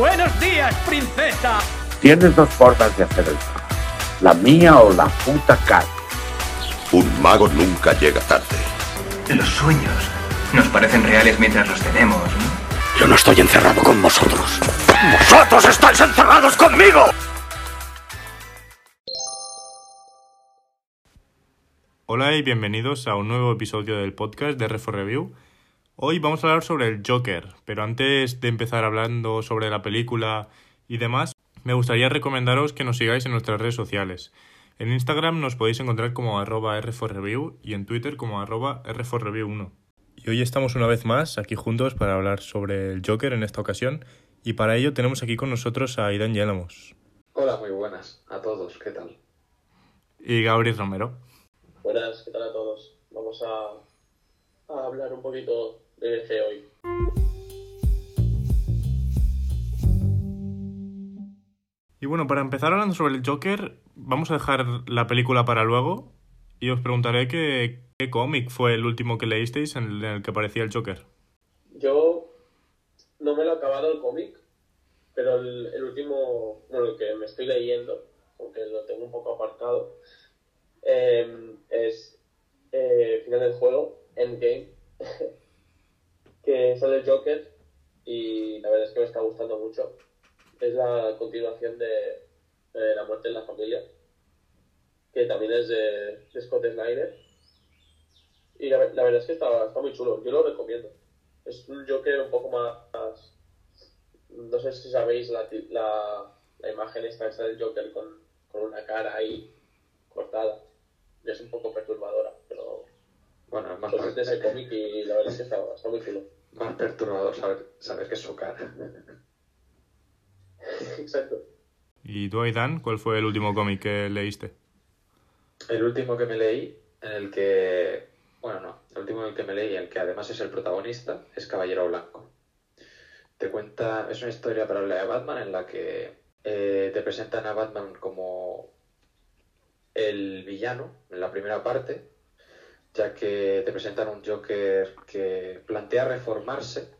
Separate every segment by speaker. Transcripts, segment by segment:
Speaker 1: Buenos días, princesa.
Speaker 2: Tienes dos formas de hacer el trabajo. La mía o la puta cara.
Speaker 3: Un mago nunca llega tarde.
Speaker 4: Los sueños nos parecen reales mientras los tenemos, ¿no?
Speaker 3: Yo no estoy encerrado con vosotros. ¡Vosotros estáis encerrados conmigo!
Speaker 5: Hola y bienvenidos a un nuevo episodio del podcast de Refo Review. Hoy vamos a hablar sobre el Joker, pero antes de empezar hablando sobre la película y demás, me gustaría recomendaros que nos sigáis en nuestras redes sociales. En Instagram nos podéis encontrar como arroba review y en Twitter como arroba r4review1. Y hoy estamos una vez más aquí juntos para hablar sobre el Joker en esta ocasión y para ello tenemos aquí con nosotros a Aidan Yelamos.
Speaker 6: Hola, muy buenas a todos, ¿qué tal?
Speaker 5: Y Gabriel Romero.
Speaker 7: Buenas, ¿qué tal a todos? Vamos a, a hablar un poquito hoy.
Speaker 5: Y bueno, para empezar hablando sobre el Joker, vamos a dejar la película para luego y os preguntaré qué, qué cómic fue el último que leísteis en el, en el que aparecía el Joker.
Speaker 7: Yo no me lo he acabado el cómic, pero el, el último, bueno, el que me estoy leyendo, aunque lo tengo un poco aparcado, eh, es eh, final del juego, Endgame, que es el Joker y la verdad es que me está gustando mucho. Es la continuación de, La muerte en la familia, que también es de, Scott Snyder. Y la, verdad es que está, está muy chulo, yo lo recomiendo. Es un Joker un poco más... No sé si sabéis la, la, la imagen esta, esta del Joker con, con una cara ahí cortada. Es un poco perturbadora, pero
Speaker 6: Bueno, es más,
Speaker 7: pues es de ese cómic y la verdad es que está, está muy chulo.
Speaker 6: más perturbador saber, saber que es su cara.
Speaker 7: Exacto.
Speaker 5: ¿Y tú, Aidan, cuál fue el último cómic que leíste?
Speaker 6: El último que me leí, en el que... Bueno, no, el último en el que me leí, el que además es el protagonista, es Caballero Blanco. Te cuenta, es una historia paralela de Batman en la que eh, te presentan a Batman como el villano en la primera parte, ya que te presentan un Joker que plantea reformarse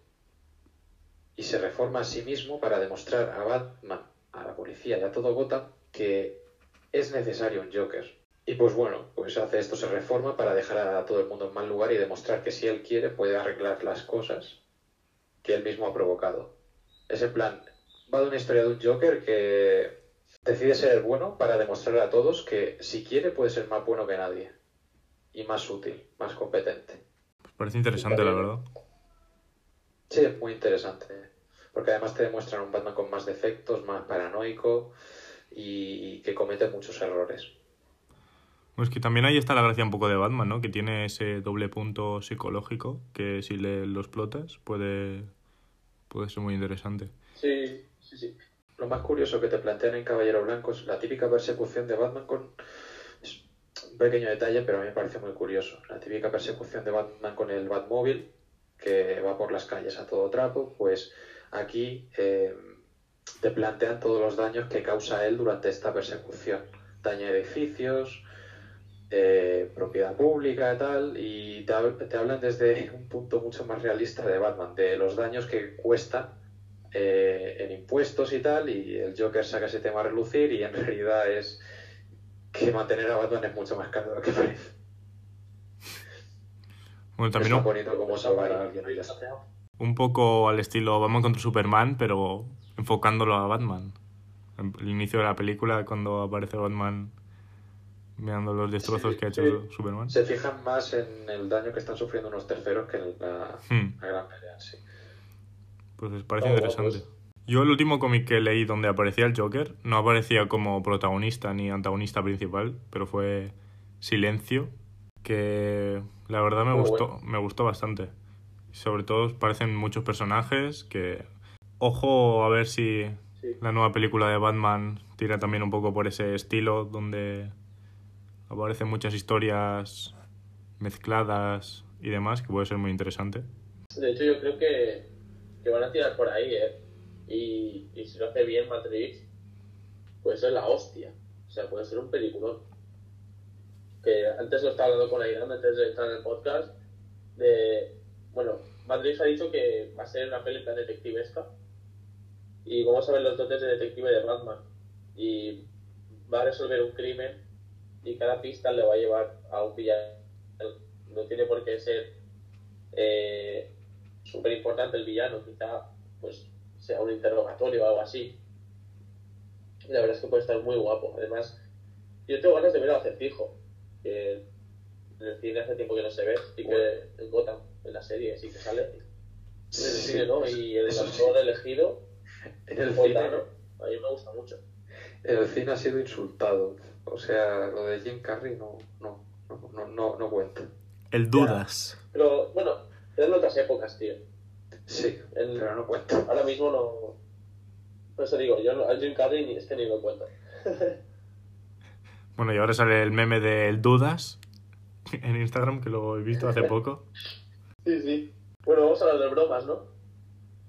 Speaker 6: y se reforma a sí mismo para demostrar a Batman, a la policía y a todo Gotham que es necesario un Joker. Y pues bueno, pues hace esto, se reforma para dejar a todo el mundo en mal lugar y demostrar que si él quiere puede arreglar las cosas que él mismo ha provocado. Ese plan va de una historia de un Joker que decide ser bueno para demostrar a todos que si quiere puede ser más bueno que nadie. Y más útil, más competente.
Speaker 5: Pues parece interesante, la verdad.
Speaker 6: Sí, es muy interesante. Porque además te demuestran un Batman con más defectos, más paranoico y que comete muchos errores.
Speaker 5: Pues que también ahí está la gracia un poco de Batman, ¿no? Que tiene ese doble punto psicológico que si le lo explotas puede, puede ser muy interesante.
Speaker 7: Sí, sí, sí.
Speaker 6: Lo más curioso que te plantean en Caballero Blanco es la típica persecución de Batman con... Un pequeño detalle, pero a mí me parece muy curioso. La típica persecución de Batman con el Batmóvil, que va por las calles a todo trapo, pues aquí eh, te plantean todos los daños que causa él durante esta persecución. Daño a edificios, eh, propiedad pública y tal, y te, te hablan desde un punto mucho más realista de Batman, de los daños que cuesta eh, en impuestos y tal, y el Joker saca ese tema a relucir y en realidad es que mantener a Batman es mucho más caro de lo que parece.
Speaker 5: Bueno, también
Speaker 6: bonito como salvar a alguien. y ya está.
Speaker 5: un poco al estilo Batman contra Superman, pero enfocándolo a Batman. El inicio de la película, cuando aparece Batman mirando los destrozos
Speaker 6: Sí,
Speaker 5: que ha hecho
Speaker 6: sí.
Speaker 5: Superman.
Speaker 6: Se fijan más en el daño que están sufriendo unos terceros que en la,
Speaker 5: Hmm.
Speaker 6: la gran pelea, sí.
Speaker 5: Pues les parece
Speaker 7: Oh,
Speaker 5: interesante.
Speaker 7: pues.
Speaker 5: Yo el último cómic que leí donde aparecía el Joker no aparecía como protagonista ni antagonista principal, pero fue Silencio, que la verdad me
Speaker 7: Muy
Speaker 5: gustó,
Speaker 7: bueno.
Speaker 5: me gustó bastante. Sobre todo parecen muchos personajes que ojo a ver si
Speaker 7: Sí.
Speaker 5: la nueva película de Batman tira también un poco por ese estilo donde aparecen muchas historias mezcladas y demás, que puede ser muy interesante.
Speaker 7: De hecho, yo creo que, que van a tirar por ahí, ¿eh? Y, si lo hace bien Matrix, puede ser la hostia. O sea, puede ser un peliculón. Que antes lo estaba hablando con Aidan, antes de estar en el podcast, de... Bueno, Matrix ha dicho que va a ser una peli tan detectivesca. y vamos a ver los dotes de detective de Batman. Y va a resolver un crimen y cada pista le va a llevar a un villano. No tiene por qué ser eh, súper importante el villano, quizá pues sea un interrogatorio o algo así. La verdad es que puede estar muy guapo. Además, yo tengo ganas de ver a Acertijo, que en el cine hace tiempo que no se ve, y que en Gotham, en la serie, sí que sale. En el
Speaker 6: Sí,
Speaker 7: cine, ¿no? Y el
Speaker 6: eso sí.
Speaker 7: actor elegido,
Speaker 6: En el
Speaker 7: Fontano,
Speaker 6: cine,
Speaker 7: a mí me gusta mucho.
Speaker 6: en el cine ha sido insultado. O sea, lo de Jim Carrey no, no, no, no, no, no cuenta.
Speaker 5: El dudas.
Speaker 7: Pero bueno, eran otras épocas, tío.
Speaker 6: Sí,
Speaker 7: El-
Speaker 6: pero no cuenta.
Speaker 7: Ahora mismo no. Por eso digo, yo no- al Jim Carrey ni, es que ni lo cuento.
Speaker 5: Bueno, y ahora sale el meme del dudas en Instagram, que lo he visto hace poco.
Speaker 7: Sí, sí. Bueno, vamos a hablar de bromas, ¿no?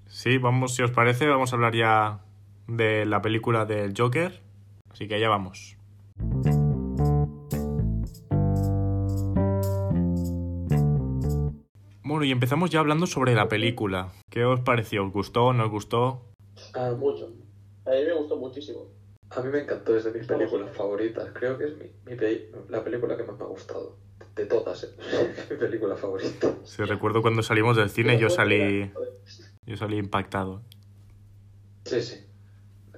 Speaker 5: Sí, vamos, si os parece, vamos a hablar ya de la película del Joker. Así que allá vamos. Bueno, y empezamos ya hablando sobre la película. ¿Qué os pareció? ¿Os gustó? ¿No os gustó?
Speaker 6: Ah,
Speaker 7: Mucho. A mí me gustó muchísimo.
Speaker 6: A mí me encantó, es de mis películas favoritas. Creo que es mi, mi pe- la película que más me ha gustado. De todas, ¿eh? mi película favorita.
Speaker 5: Sí, recuerdo cuando salimos del cine yo salí, yo salí impactado.
Speaker 6: Sí, sí.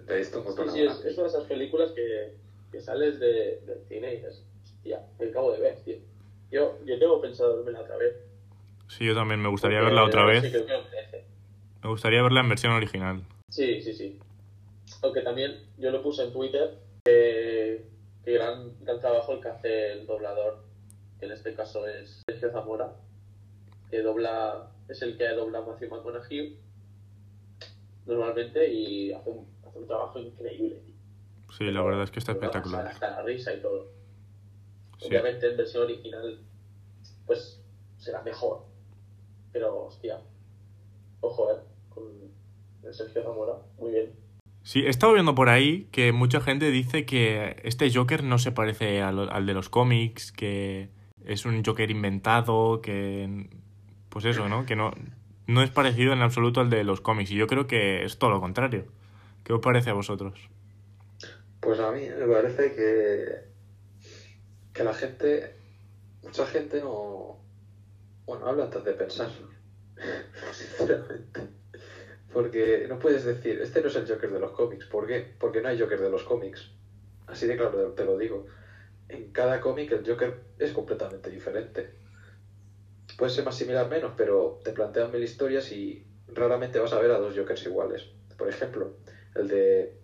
Speaker 6: De esto
Speaker 7: Sí, sí, es, es una de esas películas que, que sales de, del cine y dices, hostia, me acabo de ver, tío. Yo, yo tengo pensado verla otra vez.
Speaker 5: Sí, yo también me gustaría
Speaker 7: Porque
Speaker 5: verla otra vez. Me gustaría verla en versión original.
Speaker 7: Sí, sí, sí. Aunque también yo lo puse en Twitter, que, que gran, gran trabajo el que hace el doblador, que en este caso es Sergio Zamora, que dobla, es el que dobla a Matthew McConaughey normalmente y hace un, hace un trabajo increíble. tío.
Speaker 5: Sí, la verdad es que está espectacular.
Speaker 7: Hasta la risa y todo.
Speaker 5: Sí.
Speaker 7: Obviamente en versión original, pues será mejor. Pero, hostia, ojo, eh, con el Sergio Zamora, muy bien.
Speaker 5: Sí, he estado viendo por ahí que mucha gente dice que este Joker no se parece al, al de los cómics, que es un Joker inventado, que... Pues eso, ¿no? Que no, no es parecido en absoluto al de los cómics. Y yo creo que es todo lo contrario. ¿Qué os parece a vosotros?
Speaker 6: Pues a mí me parece que, que la gente, mucha gente no, bueno, habla antes de pensar, sinceramente. Porque no puedes decir, este no es el Joker de los cómics. ¿Por qué? Porque no hay Joker de los cómics. Así de claro te lo digo. En cada cómic el Joker es completamente diferente. Puede ser más similar menos, pero te plantean mil historias y raramente vas a ver a dos Jokers iguales. Por ejemplo, el de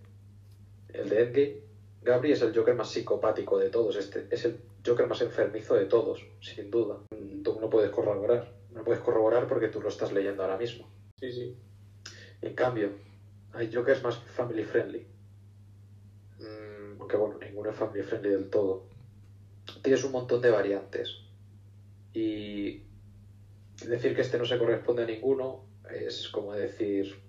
Speaker 6: el de Endgame, Gabri es el Joker más psicopático de todos. Este es el Joker más enfermizo de todos, sin duda. Mm, Tú no puedes corroborar. No puedes corroborar porque tú lo estás leyendo ahora mismo.
Speaker 7: Sí, sí.
Speaker 6: En cambio, hay Jokers más family friendly. Mm, aunque bueno, ninguno es family friendly del todo. Tienes un montón de variantes. Y decir que este no se corresponde a ninguno es como decir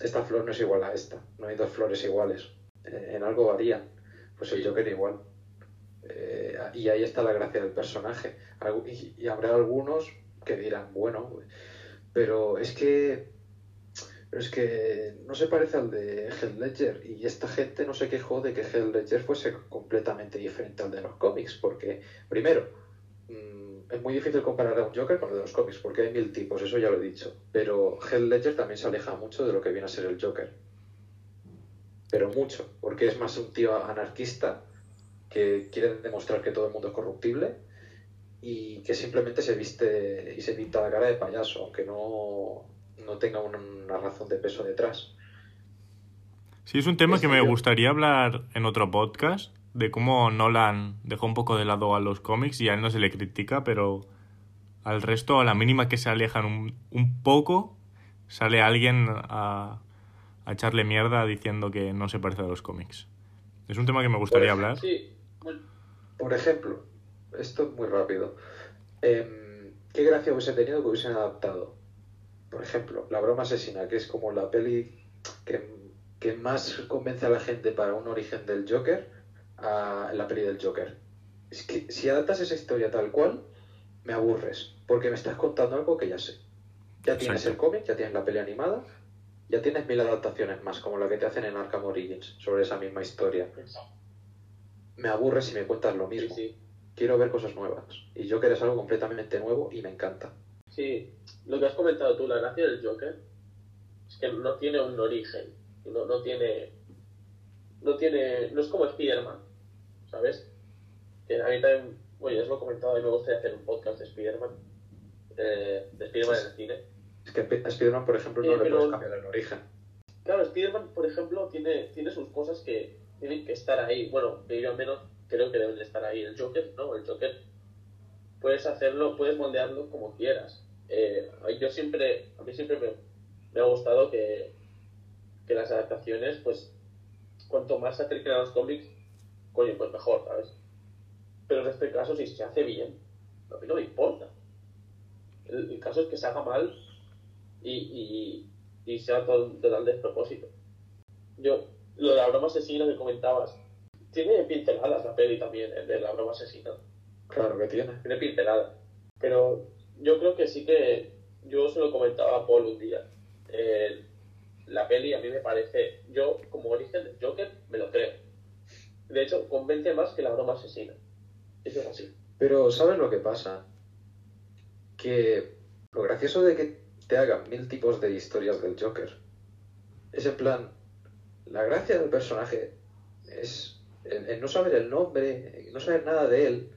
Speaker 6: esta flor no es igual a esta. No hay dos flores iguales. Eh, en algo varían. Pues el Joker igual. Y ahí está la gracia del personaje. Y, habrá algunos que dirán, bueno, pero es que pero es que no se parece al de Heath Ledger y esta gente no se quejó de que Heath Ledger fuese completamente diferente al de los cómics porque primero mm, es muy difícil comparar a un Joker con el de los cómics porque hay mil tipos, eso ya lo he dicho pero Heath Ledger también se aleja mucho de lo que viene a ser el Joker pero mucho, porque es más un tío anarquista que quiere demostrar que todo el mundo es corruptible y que simplemente se viste y se pinta la cara de payaso, aunque no, no tenga una, razón de peso detrás.
Speaker 5: Sí, es un tema
Speaker 6: Es
Speaker 5: que me
Speaker 6: yo-
Speaker 5: gustaría hablar en otro podcast, de cómo Nolan dejó un poco de lado a los cómics y a él no se le critica, pero al resto, a la mínima que se alejan un, un poco, sale alguien a, a echarle mierda diciendo que no se parece a los cómics. Es un tema que me gustaría
Speaker 6: Pues,
Speaker 5: hablar.
Speaker 7: Sí,
Speaker 6: Por ejemplo, esto es muy rápido. Em, ¿Qué gracia hubiese tenido que hubiesen adaptado? Por ejemplo, La broma asesina, que es como la peli que, que más convence a la gente para un origen del Joker, a la peli del Joker. Es que si adaptas esa historia tal cual, me aburres, porque me estás contando algo que ya sé. Ya tienes
Speaker 5: Exacto.
Speaker 6: el cómic, ya tienes la peli animada, ya tienes mil adaptaciones más, como la que te hacen en Arkham Origins, sobre esa misma historia. Me aburre si me cuentas lo mismo.
Speaker 7: sí.
Speaker 6: Quiero ver cosas nuevas. Y Joker es algo completamente nuevo y me encanta.
Speaker 7: Sí, lo que has comentado tú, la gracia del Joker es que no tiene un origen, no, no tiene, no tiene, no es como Spider-Man, ¿sabes? Que a mí también, bueno, ya os lo he comentado, a mí me gustaría hacer un podcast de Spider-Man, eh, de Spider-Man en el cine.
Speaker 6: Es que a Spider-Man, por ejemplo, no
Speaker 7: Eh,
Speaker 6: le puedes cambiar el origen.
Speaker 7: Claro, Spider-Man, por ejemplo, tiene, tiene sus cosas que tienen que estar ahí. Bueno, yo al menos creo que deben de estar ahí. El Joker, no, el Joker puedes hacerlo, puedes moldearlo como quieras. Eh, yo siempre, a mí siempre me, ha gustado que, que las adaptaciones, pues, cuanto más se acerquen a los cómics, coño, pues mejor, ¿sabes? Pero en este caso, si se hace bien, a mí no me importa. El, caso es que se haga mal y, y, y sea todo un total despropósito. Yo, lo de la broma asesina que comentabas, tiene pinceladas la peli también, el de la broma asesina.
Speaker 6: Claro que tiene.
Speaker 7: Tiene pinceladas. Pero yo creo que sí que, yo se lo comentaba a Paul un día. eh, la peli a mí me parece, yo como origen del Joker me lo creo. De hecho, convence más que la broma asesina. Eso es así.
Speaker 6: Pero ¿sabes lo que pasa? Que lo gracioso de que te hagan mil tipos de historias del Joker es en plan, la gracia del personaje es el, el no saber el nombre, no saber nada de él.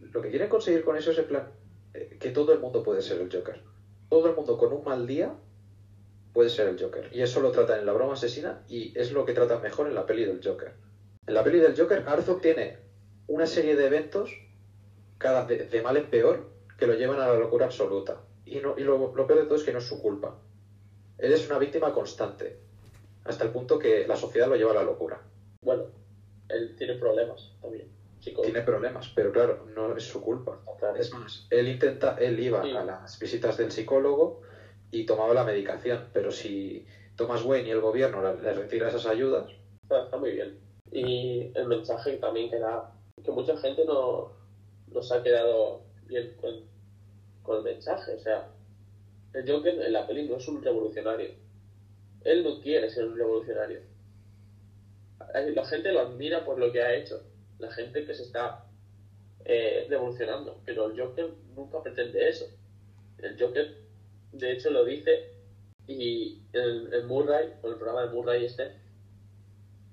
Speaker 6: Lo que quieren conseguir con eso es en plan eh, que todo el mundo puede ser el Joker. Todo el mundo con un mal día puede ser el Joker. Y eso lo tratan en la broma asesina y es lo que tratan mejor en la peli del Joker. En la peli del Joker, Arthur tiene una serie de eventos cada de, de mal en peor que lo llevan a la locura absoluta. Y, no, y lo peor de todo es que no es su culpa. Él es una víctima constante, hasta el punto que la sociedad lo lleva a la locura.
Speaker 7: Bueno, él tiene problemas también.
Speaker 6: Tiene problemas, pero claro, no es su culpa.
Speaker 7: Claro.
Speaker 6: Es más, él intenta, él iba
Speaker 7: Sí.
Speaker 6: a las visitas del psicólogo y tomaba la medicación, pero si Thomas Wayne y el gobierno le, retira esas ayudas,
Speaker 7: Está, está muy bien. Y el mensaje también que da, que mucha gente no, no se ha quedado bien con, con el mensaje. O sea, el Joker en la peli no es un revolucionario. Él no quiere ser un revolucionario. La gente lo admira por lo que ha hecho. La gente que se está eh, revolucionando. Pero el Joker nunca pretende eso. El Joker, de hecho, lo dice y en Murray, con el programa de Murray este,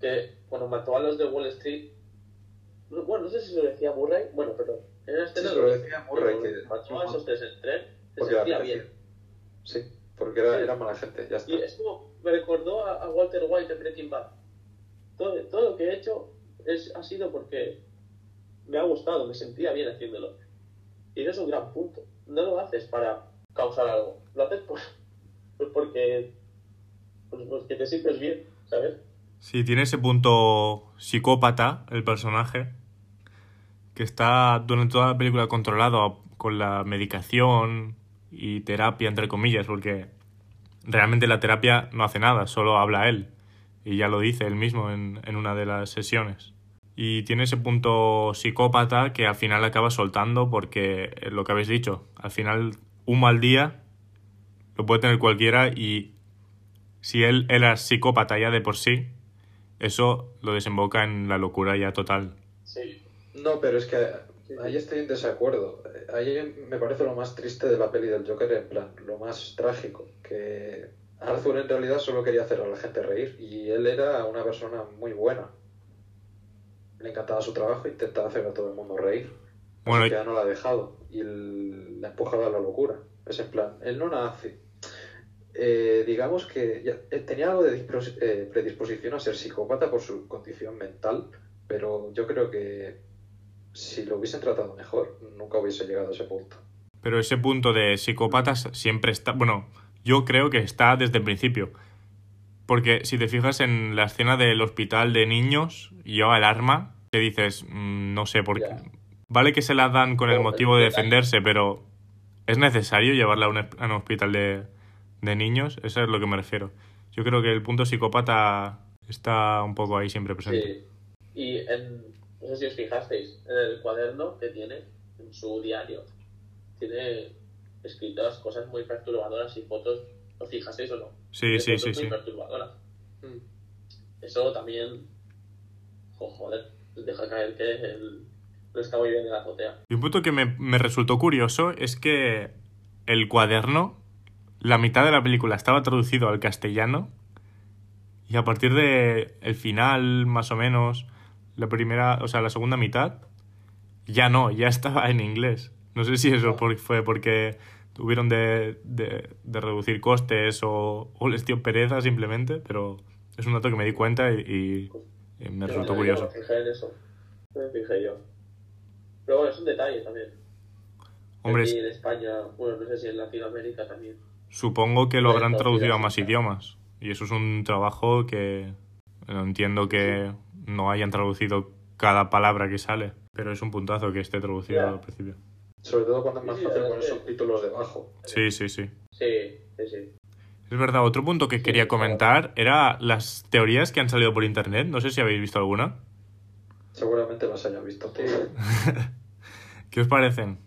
Speaker 7: que cuando mató a los de Wall Street, no- bueno, no sé si lo decía Murray, bueno, pero en escena
Speaker 6: Sí, lo decía Murray, que-
Speaker 7: mató a esos tres en el tren, se sentía bien.
Speaker 6: Sí, porque era,
Speaker 7: Sí.
Speaker 6: era mala gente, ya está.
Speaker 7: Y es como, me recordó a, a Walter White en Breaking Bad. Todo, todo lo que he hecho es, ha sido porque me ha gustado, me sentía bien haciéndolo. Y eso es un gran punto. No lo haces para causar algo, lo haces por, pues porque, pues porque te sientes bien, ¿sabes?
Speaker 5: Sí, tiene ese punto psicópata el personaje, que está durante toda la película controlado con la medicación y terapia, entre comillas, porque realmente la terapia no hace nada, solo habla él. Y ya lo dice él mismo en, en una de las sesiones. Y tiene ese punto psicópata que al final acaba soltando porque, eh, lo que habéis dicho, al final un mal día lo puede tener cualquiera y si él era psicópata ya de por sí, eso lo desemboca en la locura ya total.
Speaker 7: Sí.
Speaker 6: No, pero es que ahí estoy en desacuerdo. Ahí me parece lo más triste de la peli del Joker, en plan, lo más trágico, que Arthur en realidad solo quería hacer a la gente reír y él era una persona muy buena. Le encantaba su trabajo, intentaba hacer a todo el mundo reír.
Speaker 5: Bueno,
Speaker 6: ya no la ha dejado y la ha empujado a la locura. Es en plan, él no nace. Eh, digamos que ya- él tenía algo de eh, predisposición a ser psicópata por su condición mental, pero yo creo que si lo hubiesen tratado mejor, nunca hubiese llegado a ese punto.
Speaker 5: Pero ese punto de psicópatas siempre está. Bueno, yo creo que está desde el principio. Porque si te fijas en la escena del hospital de niños, y lleva el arma, te dices, mm, no sé por qué. Vale que se la dan con el motivo de defenderse, pero ¿es necesario llevarla a un, a un hospital de, de niños? Eso es lo que me refiero. Yo creo que el punto psicópata está un poco ahí siempre presente.
Speaker 7: Sí. Y en, no sé si os fijasteis, en el cuaderno que tiene, en su diario, tiene escritas cosas muy perturbadoras y fotos, ¿os fijasteis o no?
Speaker 5: Sí,
Speaker 7: de
Speaker 5: sí, sí,
Speaker 7: muy
Speaker 5: sí.
Speaker 7: perturbadora.
Speaker 6: Mm.
Speaker 7: Eso también, jo- joder, deja caer que él no está muy bien en la azotea.
Speaker 5: Y un punto que me, me resultó curioso es que el cuaderno, la mitad de la película estaba traducido al castellano y a partir de el final, más o menos, la primera, o sea, la segunda mitad, ya no, ya estaba en inglés. No sé si eso por- fue porque tuvieron de, de, de reducir costes o, o les dio pereza simplemente, pero es un dato que me di cuenta y, y- me resultó
Speaker 7: no
Speaker 5: curioso.
Speaker 7: me fijé en eso. Me fijé yo. Pero bueno, es un detalle también.
Speaker 5: Hombre,
Speaker 7: Aquí en España, bueno, no sé si en Latinoamérica también.
Speaker 5: Supongo que lo habrán traducido a más idiomas. Y eso es un trabajo que entiendo que no hayan traducido cada palabra que sale. Pero es un puntazo que esté traducido al principio.
Speaker 6: Sobre todo cuando es más fácil poner subtítulos debajo.
Speaker 5: Sí, sí, sí.
Speaker 7: Sí, sí, sí.
Speaker 5: Es verdad, otro punto que
Speaker 7: Sí,
Speaker 5: quería
Speaker 7: claro.
Speaker 5: comentar era las teorías que han salido por internet. No sé si habéis visto alguna.
Speaker 6: Seguramente las haya visto.
Speaker 5: ¿Qué os parecen?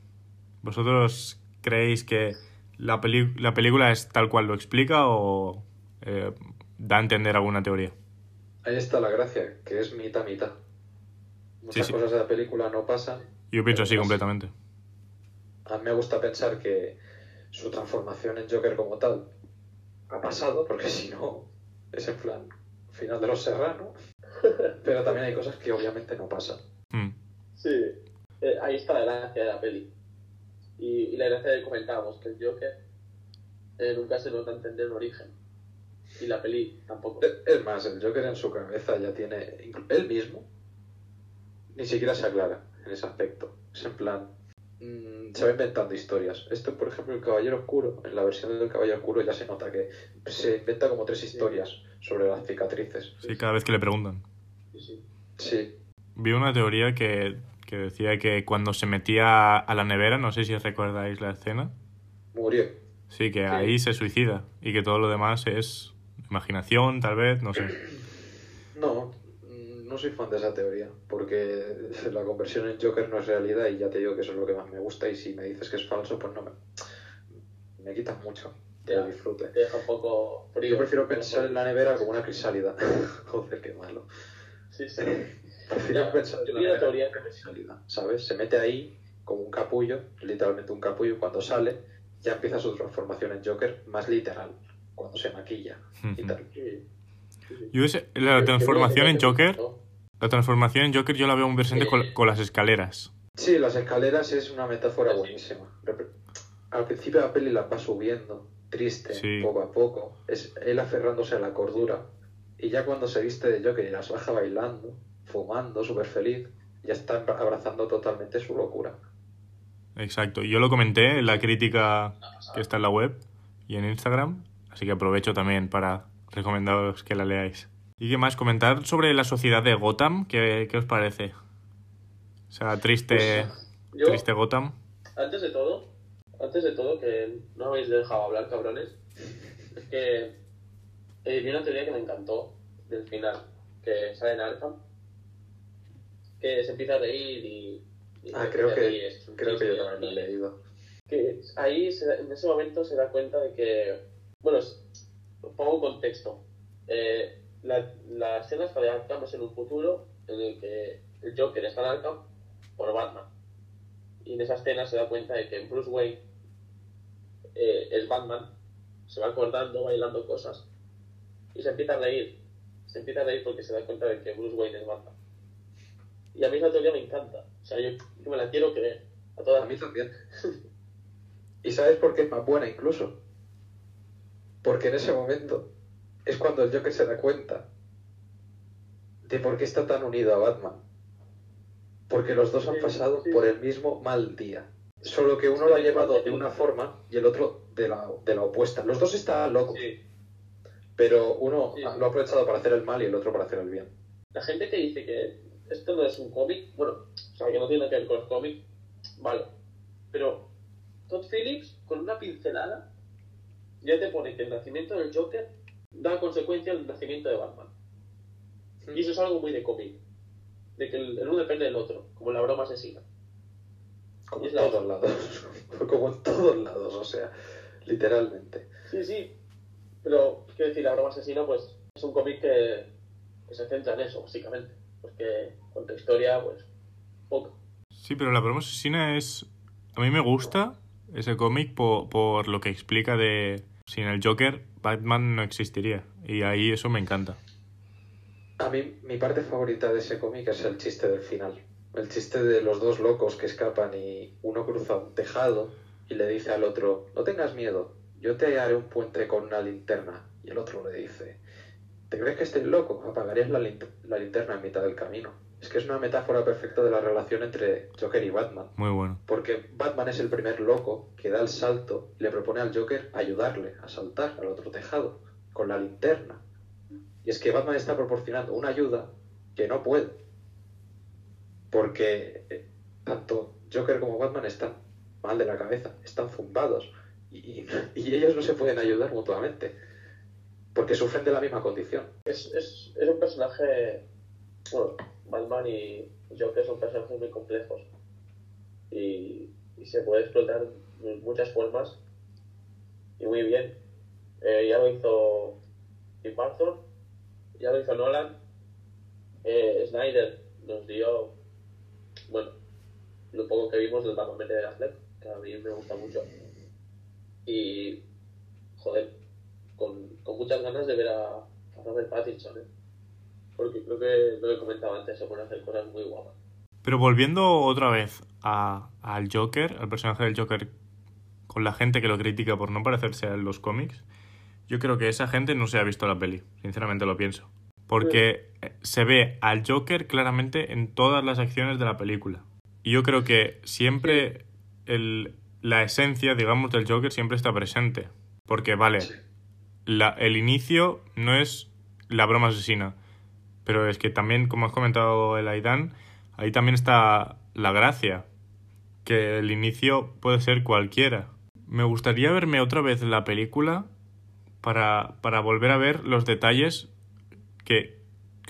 Speaker 5: ¿Vosotros creéis que la, peli- la película es tal cual lo explica o eh, da a entender alguna teoría?
Speaker 6: Ahí está la gracia, que es mitad mitad. Muchas
Speaker 5: sí.
Speaker 6: cosas de la película no pasan.
Speaker 5: Yo pienso así completamente.
Speaker 6: A mí me gusta pensar que su transformación en Joker como tal ha pasado, porque si no, es en plan final de los serranos. Pero también hay cosas que obviamente no pasan.
Speaker 5: Mm.
Speaker 7: Sí. Eh, ahí está la gracia de la peli. Y, y la gracia de que comentábamos que el Joker eh, nunca se nota entender el origen. Y la peli tampoco.
Speaker 6: Es más, el Joker en su cabeza ya tiene. Él mismo ni siquiera se aclara en ese aspecto. Es en plan. mm, se va inventando historias. Esto, por ejemplo, el Caballero Oscuro, en la versión del Caballero Oscuro ya se nota que se inventa como tres historias sobre las cicatrices.
Speaker 5: Sí, cada vez que le preguntan.
Speaker 7: Sí, sí.
Speaker 6: Sí,
Speaker 5: Vi una teoría que, que decía que cuando se metía a la nevera, no sé si recordáis la escena,
Speaker 6: murió.
Speaker 5: sí, que ahí se suicida y que todo lo demás es imaginación, tal vez, no sé.
Speaker 6: No, mm, no soy fan de esa teoría, porque la conversión en Joker no es realidad y ya te digo que eso es lo que más me gusta y si me dices que es falso, pues no me... Me quitas mucho
Speaker 7: Ya.
Speaker 6: de disfrute.
Speaker 7: Te deja un poco frío.
Speaker 6: Yo prefiero pensar en la nevera como una crisálida. Joder, qué malo.
Speaker 7: Sí, sí.
Speaker 6: Prefiero
Speaker 7: Ya,
Speaker 6: pensar
Speaker 7: yo
Speaker 6: en la nevera
Speaker 7: teoría
Speaker 6: como una crisálida, ¿sabes? Se mete ahí como un capullo, literalmente un capullo, y cuando sale ya empieza su transformación en Joker más literal, cuando se maquilla y tal.
Speaker 7: Sí.
Speaker 5: Yo ese- la transformación en Joker, la transformación en Joker yo la veo muy presente con, con las escaleras.
Speaker 6: Sí, las escaleras es una metáfora buenísima. Al principio la peli las va subiendo, triste, poco a poco. Es él aferrándose a la cordura. Y ya cuando se viste de Joker y las baja bailando, fumando, súper feliz, ya está abrazando totalmente su locura.
Speaker 5: Exacto. Yo lo comenté en la crítica que está en la web y en Instagram, así que aprovecho también para recomendaros que la leáis. ¿Y qué más? Comentar sobre la sociedad de Gotham, ¿qué, qué os parece? O sea, triste,
Speaker 7: Yo,
Speaker 5: triste Gotham.
Speaker 7: antes de todo, antes de todo, que no habéis dejado hablar, cabrones, es que eh, vi una teoría que me encantó del final, que sale en Arkham, que se empieza a reír y... y
Speaker 6: Ah, creo que, creo que yo también lo he leído.
Speaker 7: que ahí se en ese momento se da cuenta de que bueno pongo un contexto. Eh, la, la escena está de Arkham es en un futuro en el que el Joker está en Arkham por Batman. Y en esa escena se da cuenta de que Bruce Wayne eh, es Batman se va acordando bailando cosas y se empieza a reír. Se empieza a reír porque se da cuenta de que Bruce Wayne es Batman. Y a mí esa teoría me encanta. O sea yo, yo me la quiero creer a todas.
Speaker 6: A mí también. ¿Y sabes por qué es más buena incluso? Porque en ese momento es cuando el Joker se da cuenta de por qué está tan unido a Batman. Porque los dos han pasado por el mismo mal día. Solo que uno lo ha llevado de una forma y el otro de la, de la opuesta. Los dos están locos,
Speaker 7: Sí.
Speaker 6: pero uno
Speaker 7: Sí.
Speaker 6: lo ha aprovechado para hacer el mal y el otro para hacer el bien.
Speaker 7: La gente que dice que esto no es un cómic, bueno, o sea, que no tiene nada que ver con los cómics, vale. Pero Todd Phillips, con una pincelada, ya te pone que el nacimiento del Joker da consecuencia al nacimiento de Batman. Y eso es algo muy de cómic. De que el, el uno depende del otro, como la broma asesina.
Speaker 6: Como
Speaker 7: Es
Speaker 6: en
Speaker 7: la
Speaker 6: todos lados. Como en todos lados, o sea, literalmente.
Speaker 7: Sí, sí. Pero, quiero decir, La broma asesina, pues, es un cómic que, que se centra en eso, básicamente. Porque con tu historia, pues, poco.
Speaker 5: Sí, pero la broma asesina es... A mí me gusta ese cómic por, por lo que explica de... Sin el Joker, Batman no existiría. Y ahí eso me encanta.
Speaker 6: A mí, mi parte favorita de ese cómic es el chiste del final. El chiste de los dos locos que escapan y uno cruza un tejado y le dice al otro, no tengas miedo, yo te haré un puente con una linterna. Y el otro le dice, ¿te crees que estoy loco? Apagarías la, la linterna en mitad del camino. Es que es una metáfora perfecta de la relación entre Joker y Batman.
Speaker 5: Muy bueno.
Speaker 6: Porque Batman es el primer loco que da el salto y le propone al Joker ayudarle a saltar al otro tejado con la linterna. Y es que Batman está proporcionando una ayuda que no puede. Porque eh, tanto Joker como Batman están mal de la cabeza, están zumbados. Y, y- y ellos no se pueden ayudar mutuamente. Porque sufren de la misma condición.
Speaker 7: Es, es, es un personaje. Bueno, Batman y Joker son personajes muy complejos. Y, se puede explotar de muchas formas. Y muy bien. Eh, ya lo hizo Tim Burton, ya lo hizo Nolan. Eh, Snyder nos dio. Bueno, lo poco que vimos del Batman de Affleck, que a mí me gusta mucho. Y. Joder, con, con muchas ganas de ver a, a Robert Pattinson, ¿eh? Porque creo que lo que comentaba antes, se pueden hacer cosas muy guapas.
Speaker 5: Pero volviendo otra vez a, al Joker, al personaje del Joker, con la gente que lo critica por no parecerse a los cómics, yo creo que esa gente no se ha visto la peli, sinceramente lo pienso. Porque eh, se ve al Joker claramente en todas las acciones de la película. Y yo creo que siempre el, la esencia, digamos, del Joker siempre está presente. Porque, vale, la- el inicio no es la broma asesina. Pero es que también, como has comentado el Aidan, ahí también está la gracia. Que el inicio puede ser cualquiera. Me gustaría verme otra vez la película para, para volver a ver los detalles que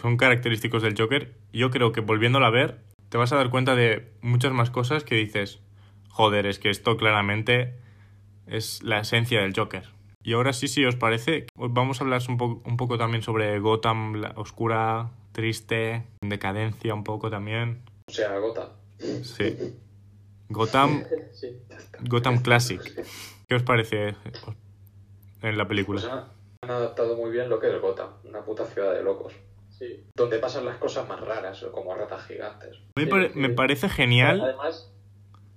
Speaker 5: son característicos del Joker. Yo creo que volviéndola a ver, te vas a dar cuenta de muchas más cosas que dices, joder, es que esto claramente es la esencia del Joker. Y ahora sí, si os parece, os vamos a hablar un, po- un poco también sobre Gotham, la oscura, triste, en decadencia un poco también.
Speaker 6: O sea, Gota.
Speaker 5: Sí. Gotham,
Speaker 7: Sí.
Speaker 5: Gotham Classic. ¿Qué os parece en la película?
Speaker 6: Pues han, han adaptado muy bien lo que es Gotham, una puta ciudad de locos.
Speaker 7: Sí.
Speaker 6: Donde pasan las cosas más raras, como ratas gigantes.
Speaker 5: Me, pare- me parece genial,
Speaker 7: Además,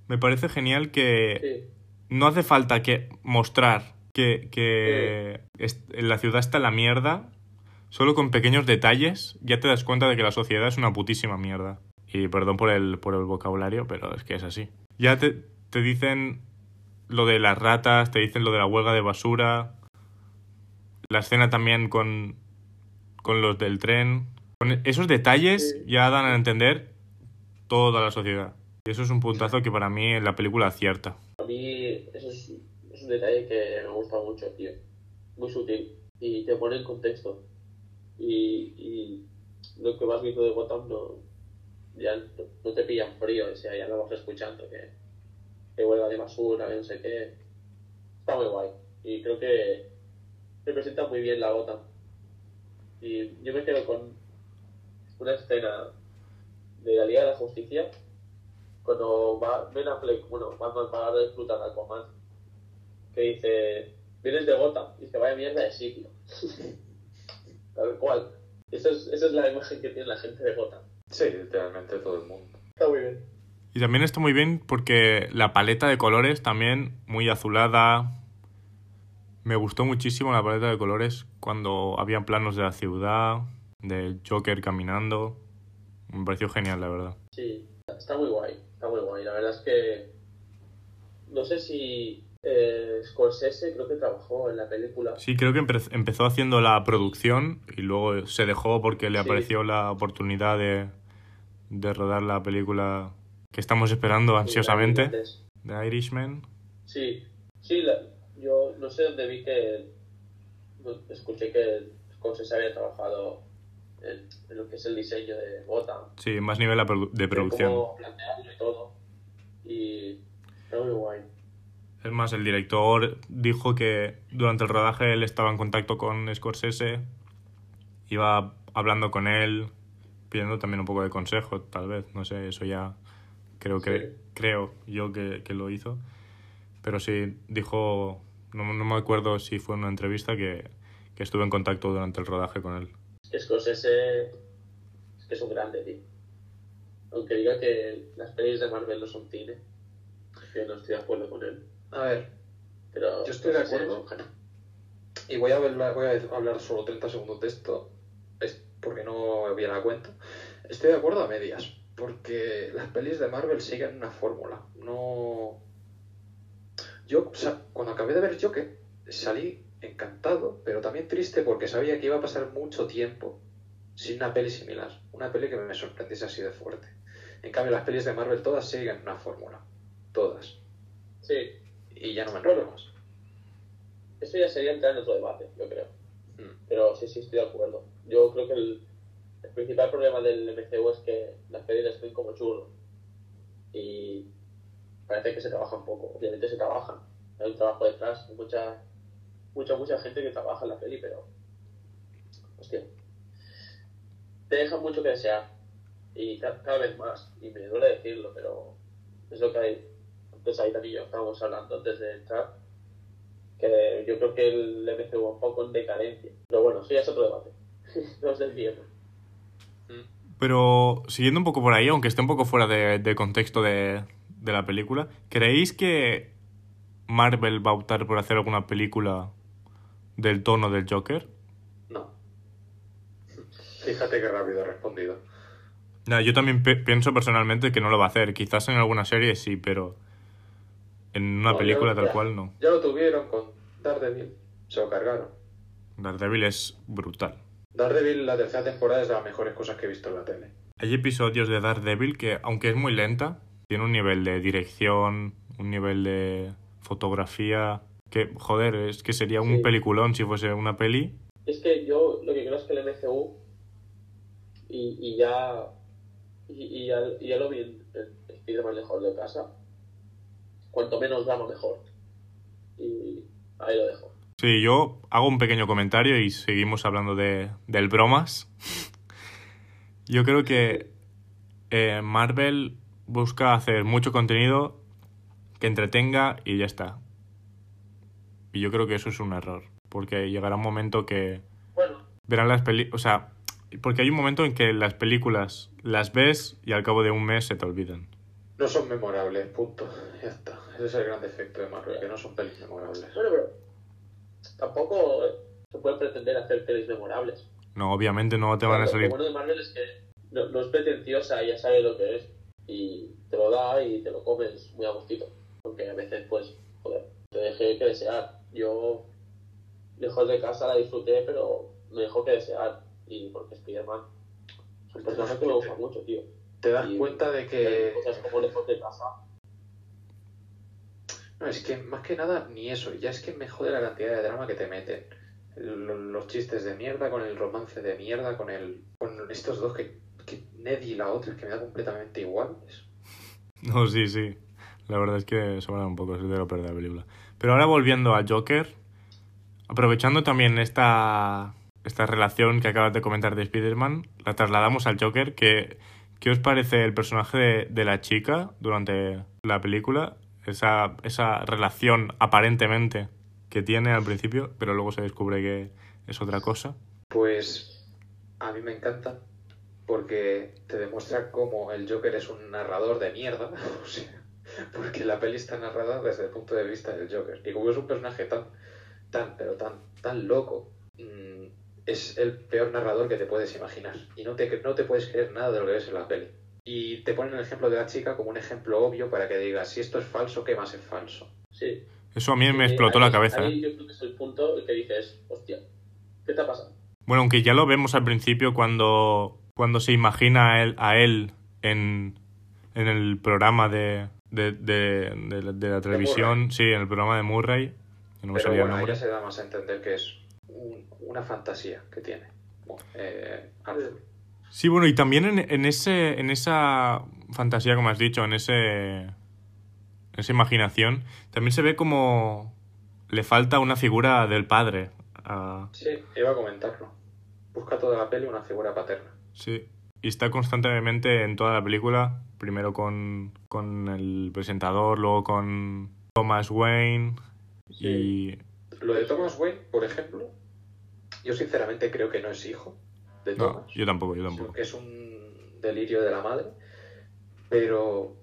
Speaker 5: me parece genial que
Speaker 7: sí.
Speaker 5: no hace falta que mostrar que, que est- la ciudad está en la mierda. Solo con pequeños detalles ya te das cuenta de que la sociedad es una putísima mierda. Y perdón por el, por el vocabulario, pero es que es así. Ya te, te dicen lo de las ratas, te dicen lo de la huelga de basura. La escena también con, con los del tren. Con esos detalles
Speaker 7: Sí.
Speaker 5: ya dan a entender toda la sociedad. Y eso es un puntazo que para mí en la película acierta.
Speaker 7: A mí eso es, es un detalle que me gusta mucho, tío. Muy sutil. Y te pone en contexto. Y, lo que vas viendo de Gotham no, ya no, no te pillan frío. O sea, ya lo vas escuchando. Que, que huelga de basura, no sé qué. Está muy guay. Y creo que representa muy bien la Gotham. Y yo me quedo con una escena de la Liga de la Justicia cuando va Ben Affleck, bueno, Batman va a reclutar a Aquaman, que dice, vienes de Gotham, y dice, vaya mierda de sitio. Tal cual. Esa es, esa es la imagen que tiene la gente de Gotham.
Speaker 6: Sí, literalmente todo el mundo.
Speaker 7: Está muy bien.
Speaker 5: Y también está muy bien porque la paleta de colores también muy azulada. Me gustó muchísimo la paleta de colores cuando había planos de la ciudad, de Joker caminando. Me pareció genial, la verdad.
Speaker 7: Sí, está muy guay, está muy guay. La verdad es que no sé si eh, Scorsese creo que trabajó en la película.
Speaker 5: Sí, creo que empe- empezó haciendo la producción y luego se dejó porque le
Speaker 7: Sí.
Speaker 5: apareció la oportunidad de, de rodar la película que estamos esperando ansiosamente,
Speaker 7: Antes.
Speaker 5: de Irishman.
Speaker 7: Sí, sí, la- yo no sé dónde vi que escuché que Scorsese había trabajado en, en lo que es el diseño de Gotham,
Speaker 5: Sí, más nivel de produ- de producción.
Speaker 7: cómo plantearlo y todo. Y muy guay.
Speaker 5: Es más, el director dijo que durante el rodaje él estaba en contacto con Scorsese, iba hablando con él, pidiendo también un poco de consejo, tal vez, no sé, eso ya creo que
Speaker 7: Sí.
Speaker 5: creo yo que, que lo hizo. Pero sí, dijo, no, no me acuerdo si fue en una entrevista que, que estuve en contacto durante el rodaje con él.
Speaker 7: Es que Scorsese es que es un grande, tío. Aunque diga que las pelis de Marvel no son cine, yo no estoy de acuerdo con él.
Speaker 6: A ver,
Speaker 7: Pero
Speaker 6: Yo estoy de
Speaker 7: Scorsese
Speaker 6: acuerdo. y voy a, hablar, voy a hablar solo 30 segundos de esto, es porque no viene a cuenta. Estoy de acuerdo a medias, porque las pelis de Marvel siguen una fórmula. No. Yo, o sea, cuando acabé de ver Joker, salí encantado, pero también triste porque sabía que iba a pasar mucho tiempo sin una peli similar. Una peli que me sorprendiese así de fuerte. En cambio, las pelis de Marvel todas siguen una fórmula. Todas.
Speaker 7: Sí,
Speaker 6: Y ya no me enrollo
Speaker 7: Bueno.
Speaker 6: más.
Speaker 7: eso ya sería entrar en otro debate, yo creo.
Speaker 6: Mm.
Speaker 7: Pero sí, sí, estoy de acuerdo. Yo creo que el, el principal problema del MCU es que las les ven como churros. Y parece que se trabajan poco. Obviamente se trabajan. Hay un trabajo detrás. Hay mucha, mucha, mucha gente que trabaja en la peli, pero. Hostia. Te dejan mucho que desear. Y ca- cada vez más. Y me duele decirlo, pero es lo que hay. Antes ahí también yo estábamos hablando antes de entrar que yo creo que el MCU va un poco en decadencia. Pero bueno, eso ya es otro debate. no os desviemos.
Speaker 5: Pero siguiendo un poco por ahí, aunque esté un poco fuera de, de contexto de, de la película, ¿creéis que Marvel va a optar por hacer alguna película del tono del Joker?
Speaker 6: No. Fíjate qué rápido he respondido.
Speaker 5: Nah, yo también pe- pienso personalmente que no lo va a hacer. Quizás en alguna serie sí, pero en una
Speaker 6: No,
Speaker 5: película tal cual no.
Speaker 6: Ya lo tuvieron con Daredevil. Se lo cargaron.
Speaker 5: Daredevil es brutal.
Speaker 6: Daredevil, la tercera temporada es de las mejores cosas que he visto en la tele.
Speaker 5: Hay episodios de Daredevil que, aunque es muy lenta, tiene un nivel de dirección, un nivel de fotografía, que, joder, es que sería un
Speaker 7: Sí.
Speaker 5: peliculón si fuese una peli.
Speaker 7: Es que yo lo que creo es que el MCU, y, y ya, y, y ya, y ya lo vi en, en Spider-Man lejos de casa, cuanto menos drama mejor. Y ahí lo dejo.
Speaker 5: Sí, yo hago un pequeño comentario y seguimos hablando de, del bromas. Yo creo que eh, Marvel busca hacer mucho contenido que entretenga y ya está. Y yo creo que eso es un error, porque llegará un momento que
Speaker 7: Bueno,
Speaker 5: verán las películas, o sea, porque hay un momento en que las películas las ves y al cabo de un mes se te olvidan.
Speaker 6: No son memorables, punto. Ya está. Ese es el gran defecto de Marvel, que no son pelis memorables.
Speaker 7: bueno, pero tampoco se puede pretender hacer pelis memorables.
Speaker 5: No, obviamente no te van a salir
Speaker 7: Lo bueno de Marvel es que no, no es pretenciosa, ya sabe lo que es. Y te lo da y te lo comes muy a gustito. Aunque a veces, pues, joder, te dejé que desear. Yo, lejos de casa, la disfruté, pero me dejó que desear. Y porque Spider-Man es un personaje que me gusta mucho, tío.
Speaker 6: Te das
Speaker 7: Y-
Speaker 6: cuenta de que...
Speaker 7: Cosas como lejos de casa.
Speaker 6: No, es que más que nada ni eso. Ya es que me jode la cantidad de drama que te meten. Lo- Los chistes de mierda, con el romance de mierda, con el con estos dos que, que Ned y la otra que me da completamente igual.
Speaker 5: No, sí, sí. La verdad es que sobra un poco, es de lo peor de la película. Pero ahora volviendo a Joker, aprovechando también esta, esta relación que acabas de comentar de Spider-Man, la trasladamos al Joker. Que, ¿Qué os parece el personaje de, de la chica durante la película? Esa, esa relación aparentemente que tiene al principio, pero luego se descubre que es otra cosa.
Speaker 6: Pues a mí me encanta porque te demuestra cómo el Joker es un narrador de mierda. Porque la peli está narrada desde el punto de vista del Joker. Y como es un personaje tan, tan, pero tan, tan loco, es el peor narrador que te puedes imaginar. Y no te, no te puedes creer nada de lo que ves en la peli. Y te ponen el ejemplo de la chica como un ejemplo obvio para que digas, si esto es falso, ¿qué más es falso?
Speaker 7: Sí.
Speaker 5: Eso a mí me explotó
Speaker 7: ahí-
Speaker 5: la cabeza.
Speaker 7: Ahí
Speaker 5: ¿eh?
Speaker 7: yo creo que es el punto en que dices, hostia, ¿qué te ha pasado?
Speaker 5: Bueno, aunque ya lo vemos al principio cuando, cuando se imagina a él, a él en, en el programa de, de, de, de la- de la televisión, sí, en el programa de Murray, que no me
Speaker 6: Pero
Speaker 5: salía
Speaker 6: bueno,
Speaker 5: el
Speaker 6: ahí ya
Speaker 5: nombre.
Speaker 6: se da más a entender que es un- una fantasía que tiene. Bueno, eh.
Speaker 5: Sí, bueno, y también en, en, ese, en esa fantasía, como has dicho, en ese esa imaginación, también se ve como le falta una figura del padre. a-
Speaker 6: Sí, iba a comentarlo. Busca toda la peli una figura paterna.
Speaker 5: Sí. Y está constantemente en toda la película, primero con, con el presentador, luego con Thomas Wayne y...
Speaker 6: Lo de Thomas Wayne, por ejemplo, yo sinceramente creo que no es hijo de
Speaker 5: No,
Speaker 6: Thomas.
Speaker 5: yo tampoco, yo tampoco.
Speaker 6: que es un delirio de la madre, pero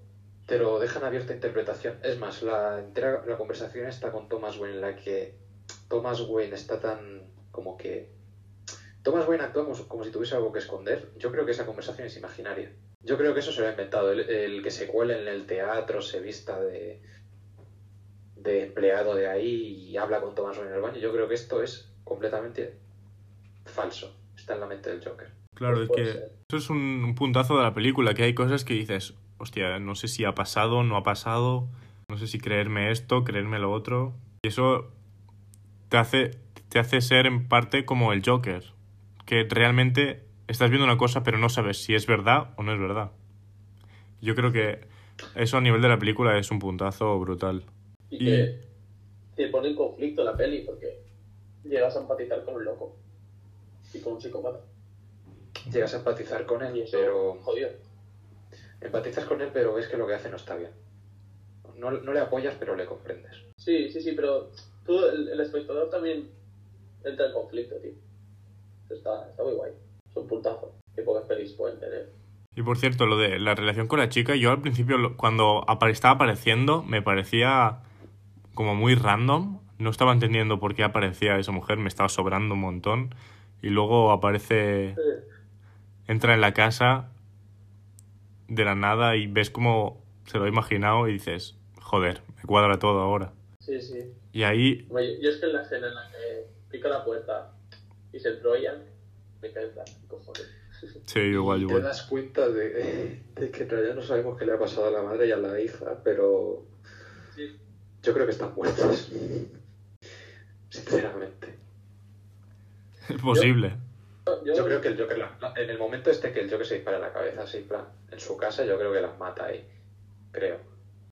Speaker 6: te lo dejan abierta a interpretación. Es más, la, entera, la conversación está con Thomas Wayne en la que Thomas Wayne está tan como que... Thomas Wayne actúa como, como si tuviese algo que esconder. Yo creo que esa conversación es imaginaria. Yo creo que eso se lo ha inventado. El, el que se cuele en el teatro, se vista de, de empleado de ahí y habla con Thomas Wayne en el baño. Yo creo que esto es completamente falso. Está en la mente del Joker.
Speaker 5: Claro, es que
Speaker 7: ser.
Speaker 5: eso es un, un puntazo de la película, que hay cosas que dices, hostia, no sé si ha pasado, no ha pasado, no sé si creerme esto, creerme lo otro. Y eso te hace, te hace ser en parte como el Joker, que realmente estás viendo una cosa pero no sabes si es verdad o no es verdad. Yo creo que eso a nivel de la película es un puntazo brutal.
Speaker 7: Y
Speaker 5: Y-
Speaker 7: que te pone en conflicto la peli porque llegas a empatizar con un loco con un psicópata.
Speaker 6: Llegas a empatizar con
Speaker 7: Y
Speaker 6: él,
Speaker 7: eso,
Speaker 6: pero
Speaker 7: jodido.
Speaker 6: empatizas con él, pero ves que lo que hace no está bien. No, no le apoyas, pero le comprendes.
Speaker 7: Sí, sí, sí, pero tú, el, el espectador también entra en conflicto, tío. Está, está muy guay. Es un puntazo que pocas pelis pueden tener.
Speaker 5: Y por cierto, lo de la relación con la chica, yo al principio, cuando apare- estaba apareciendo, me parecía como muy random. No estaba entendiendo por qué aparecía esa mujer, me estaba sobrando un montón. Y luego aparece, entra en la casa de la nada y ves como se lo ha imaginado y dices, joder, me cuadra todo ahora.
Speaker 7: Sí, sí.
Speaker 5: Y ahí,
Speaker 7: Hombre, Yo es que en la escena en la que pica la puerta y se enrollan, me cae en plan, cojones.
Speaker 5: sí, igual,
Speaker 6: Y te
Speaker 5: igual.
Speaker 6: das cuenta de, de que en realidad no sabemos qué le ha pasado a la madre y a la hija, pero
Speaker 7: Sí.
Speaker 6: yo creo que están muertas. Sinceramente.
Speaker 5: Es posible.
Speaker 7: Yo,
Speaker 6: Yo creo que el Joker, la- en el momento este que el Joker se dispara en la cabeza, así, en plan, en su casa, yo creo que las mata ahí. Creo.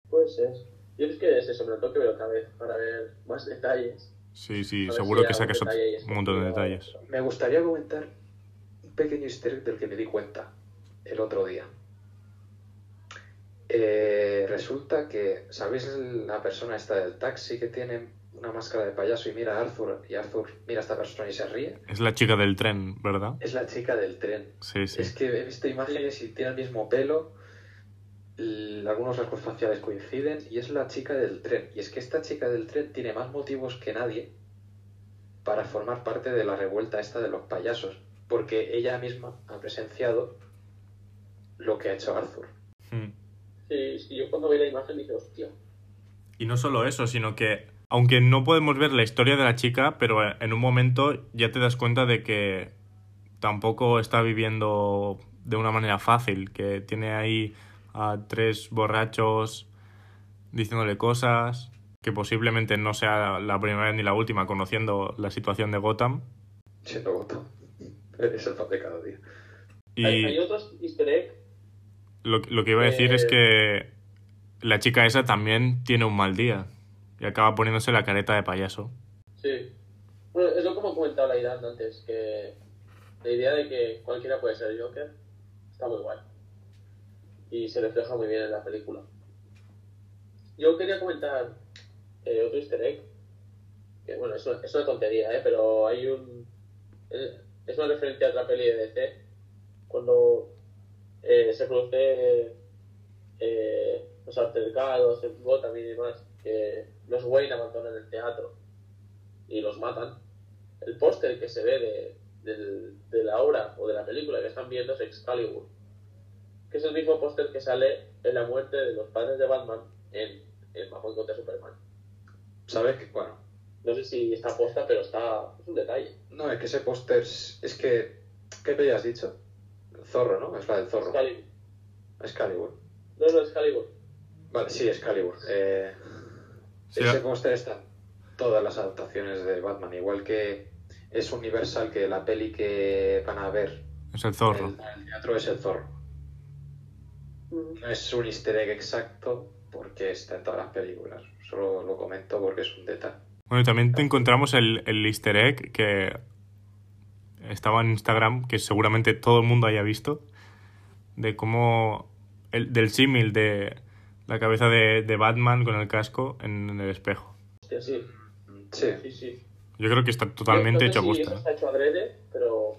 Speaker 7: Puede ser. Yo es que es eso, me lo tengo que ver otra vez para ver más detalles.
Speaker 5: Sí, sí, seguro
Speaker 7: si
Speaker 5: que sacas
Speaker 7: ahí
Speaker 5: un montón de detalles.
Speaker 6: Me gustaría comentar un pequeño easter egg del que me di cuenta el otro día. Eh, resulta que, ¿sabéis la persona esta del taxi que tiene una máscara de payaso y mira a Arthur y Arthur mira a esta persona y se ríe?
Speaker 5: Es la chica del tren, ¿verdad?
Speaker 6: Es la chica del tren.
Speaker 5: Sí, sí.
Speaker 6: Es que he visto imágenes y tiene el mismo pelo, algunos rasgos faciales coinciden y es la chica del tren. Y es que esta chica del tren tiene más motivos que nadie para formar parte de la revuelta esta de los payasos, porque ella misma ha presenciado lo que ha hecho Arthur.
Speaker 5: Hmm.
Speaker 7: Sí, sí, yo cuando vi la imagen dije, hostia.
Speaker 5: Y no solo eso, sino que, aunque no podemos ver la historia de la chica, pero en un momento ya te das cuenta de que tampoco está viviendo de una manera fácil, que tiene ahí a tres borrachos diciéndole cosas, que posiblemente no sea la primera ni la última conociendo la situación de Gotham.
Speaker 6: Siendo Gotham. Es el pan de cada día.
Speaker 5: Y
Speaker 7: Hay, hay otros easter egg.
Speaker 5: lo, lo que iba a decir es
Speaker 7: Eh,
Speaker 5: que la chica esa también tiene un mal día y acaba poniéndose la careta de payaso.
Speaker 7: Sí. Bueno, es lo como comentaba la idea antes, que la idea de que cualquiera puede ser Joker está muy guay. Y se refleja muy bien en la película. Yo quería comentar eh, otro easter egg. Que bueno, es una, es una tontería, ¿eh? Pero hay un... eh, Es una referencia a otra peli de DC. Cuando eh, se produce eh, los altercados, el Gotham y demás, que los Wayne abandonan el teatro y los matan, el póster que se ve de, de la obra o de la película que están viendo es Excalibur, que es el mismo póster que sale en la muerte de los padres de Batman en, en Batman contra Superman.
Speaker 6: ¿Sabes que Bueno,
Speaker 7: No sé si está posta, pero está es un detalle.
Speaker 6: no, es que ese póster es que... ¿Qué peli has dicho? El zorro, ¿no? Es la del zorro.
Speaker 7: Excalibur.
Speaker 6: Excalibur.
Speaker 7: No, no, Excalibur.
Speaker 6: Vale, sí, Excalibur. Eh,
Speaker 5: Sí,
Speaker 6: ese
Speaker 5: a-
Speaker 6: póster está en todas las adaptaciones de Batman, igual que es Universal, que la peli que van a ver
Speaker 5: Es el zorro.
Speaker 6: el, en el teatro es el zorro. No es un easter egg exacto porque está en todas las películas. Solo lo comento porque es un detalle.
Speaker 5: Bueno, y también te encontramos el, el easter egg que estaba en Instagram, que seguramente todo el mundo haya visto, de cómo... El, del símil de la cabeza de, de Batman con el casco en, el espejo.
Speaker 7: Hostia, sí.
Speaker 6: Sí,
Speaker 7: Sí, sí.
Speaker 5: Yo creo que está totalmente hecho a
Speaker 7: si
Speaker 5: posta.
Speaker 7: eso está hecho adrede, pero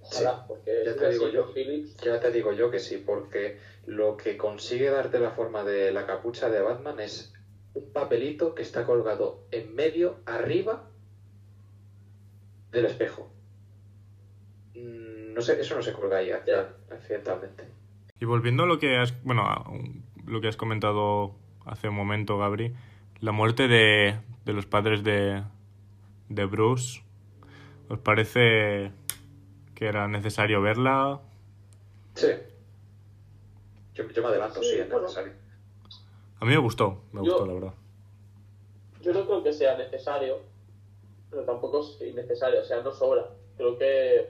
Speaker 7: ojalá, porque
Speaker 6: ya
Speaker 7: es
Speaker 6: te digo yo.
Speaker 7: Phillips.
Speaker 6: ya te digo yo que sí, porque lo que consigue darte la forma de la capucha de Batman es un papelito que está colgado en medio, arriba del espejo. Mm, No sé, eso no se colga ahí
Speaker 7: Ya.
Speaker 6: accidentalmente.
Speaker 5: Y volviendo a lo que has, bueno, a lo que has comentado hace un momento, Gabri, la muerte de, de los padres de, de Bruce, ¿os parece que era necesario verla?
Speaker 6: Sí. Yo, yo me adelanto, sí,
Speaker 7: Sí,
Speaker 6: es
Speaker 7: bueno.
Speaker 6: necesario.
Speaker 5: A mí me gustó, me
Speaker 7: Yo-
Speaker 5: gustó, la verdad.
Speaker 7: Yo no creo que sea necesario, pero tampoco es innecesario, o sea, no sobra. Creo que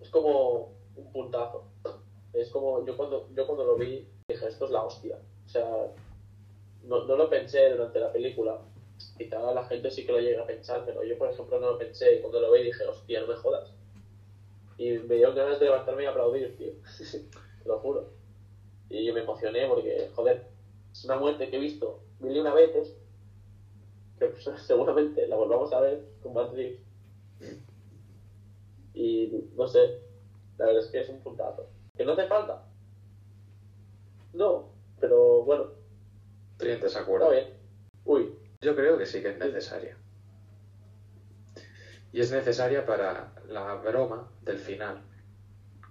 Speaker 7: es como un puntazo. Es como, yo cuando, yo cuando lo vi dije, esto es la hostia. O sea, no, no lo pensé durante la película. Quizá la gente sí que lo llega a pensar, pero yo, por ejemplo, no lo pensé y cuando lo vi dije, hostia, no me jodas. Y me dieron ganas de levantarme y aplaudir, tío. Te lo juro. Y yo me emocioné porque, joder, es una muerte que he visto mil y una veces que pues, seguramente la volvamos a ver con Reeves. Y no sé, la verdad es que es un puntazo. ¿Que no hace falta? No, pero bueno,
Speaker 6: Estoy en
Speaker 7: está
Speaker 6: desacuerdo.
Speaker 7: bien. Uy,
Speaker 6: Yo creo que sí que es necesaria. Y es necesaria para la broma del final,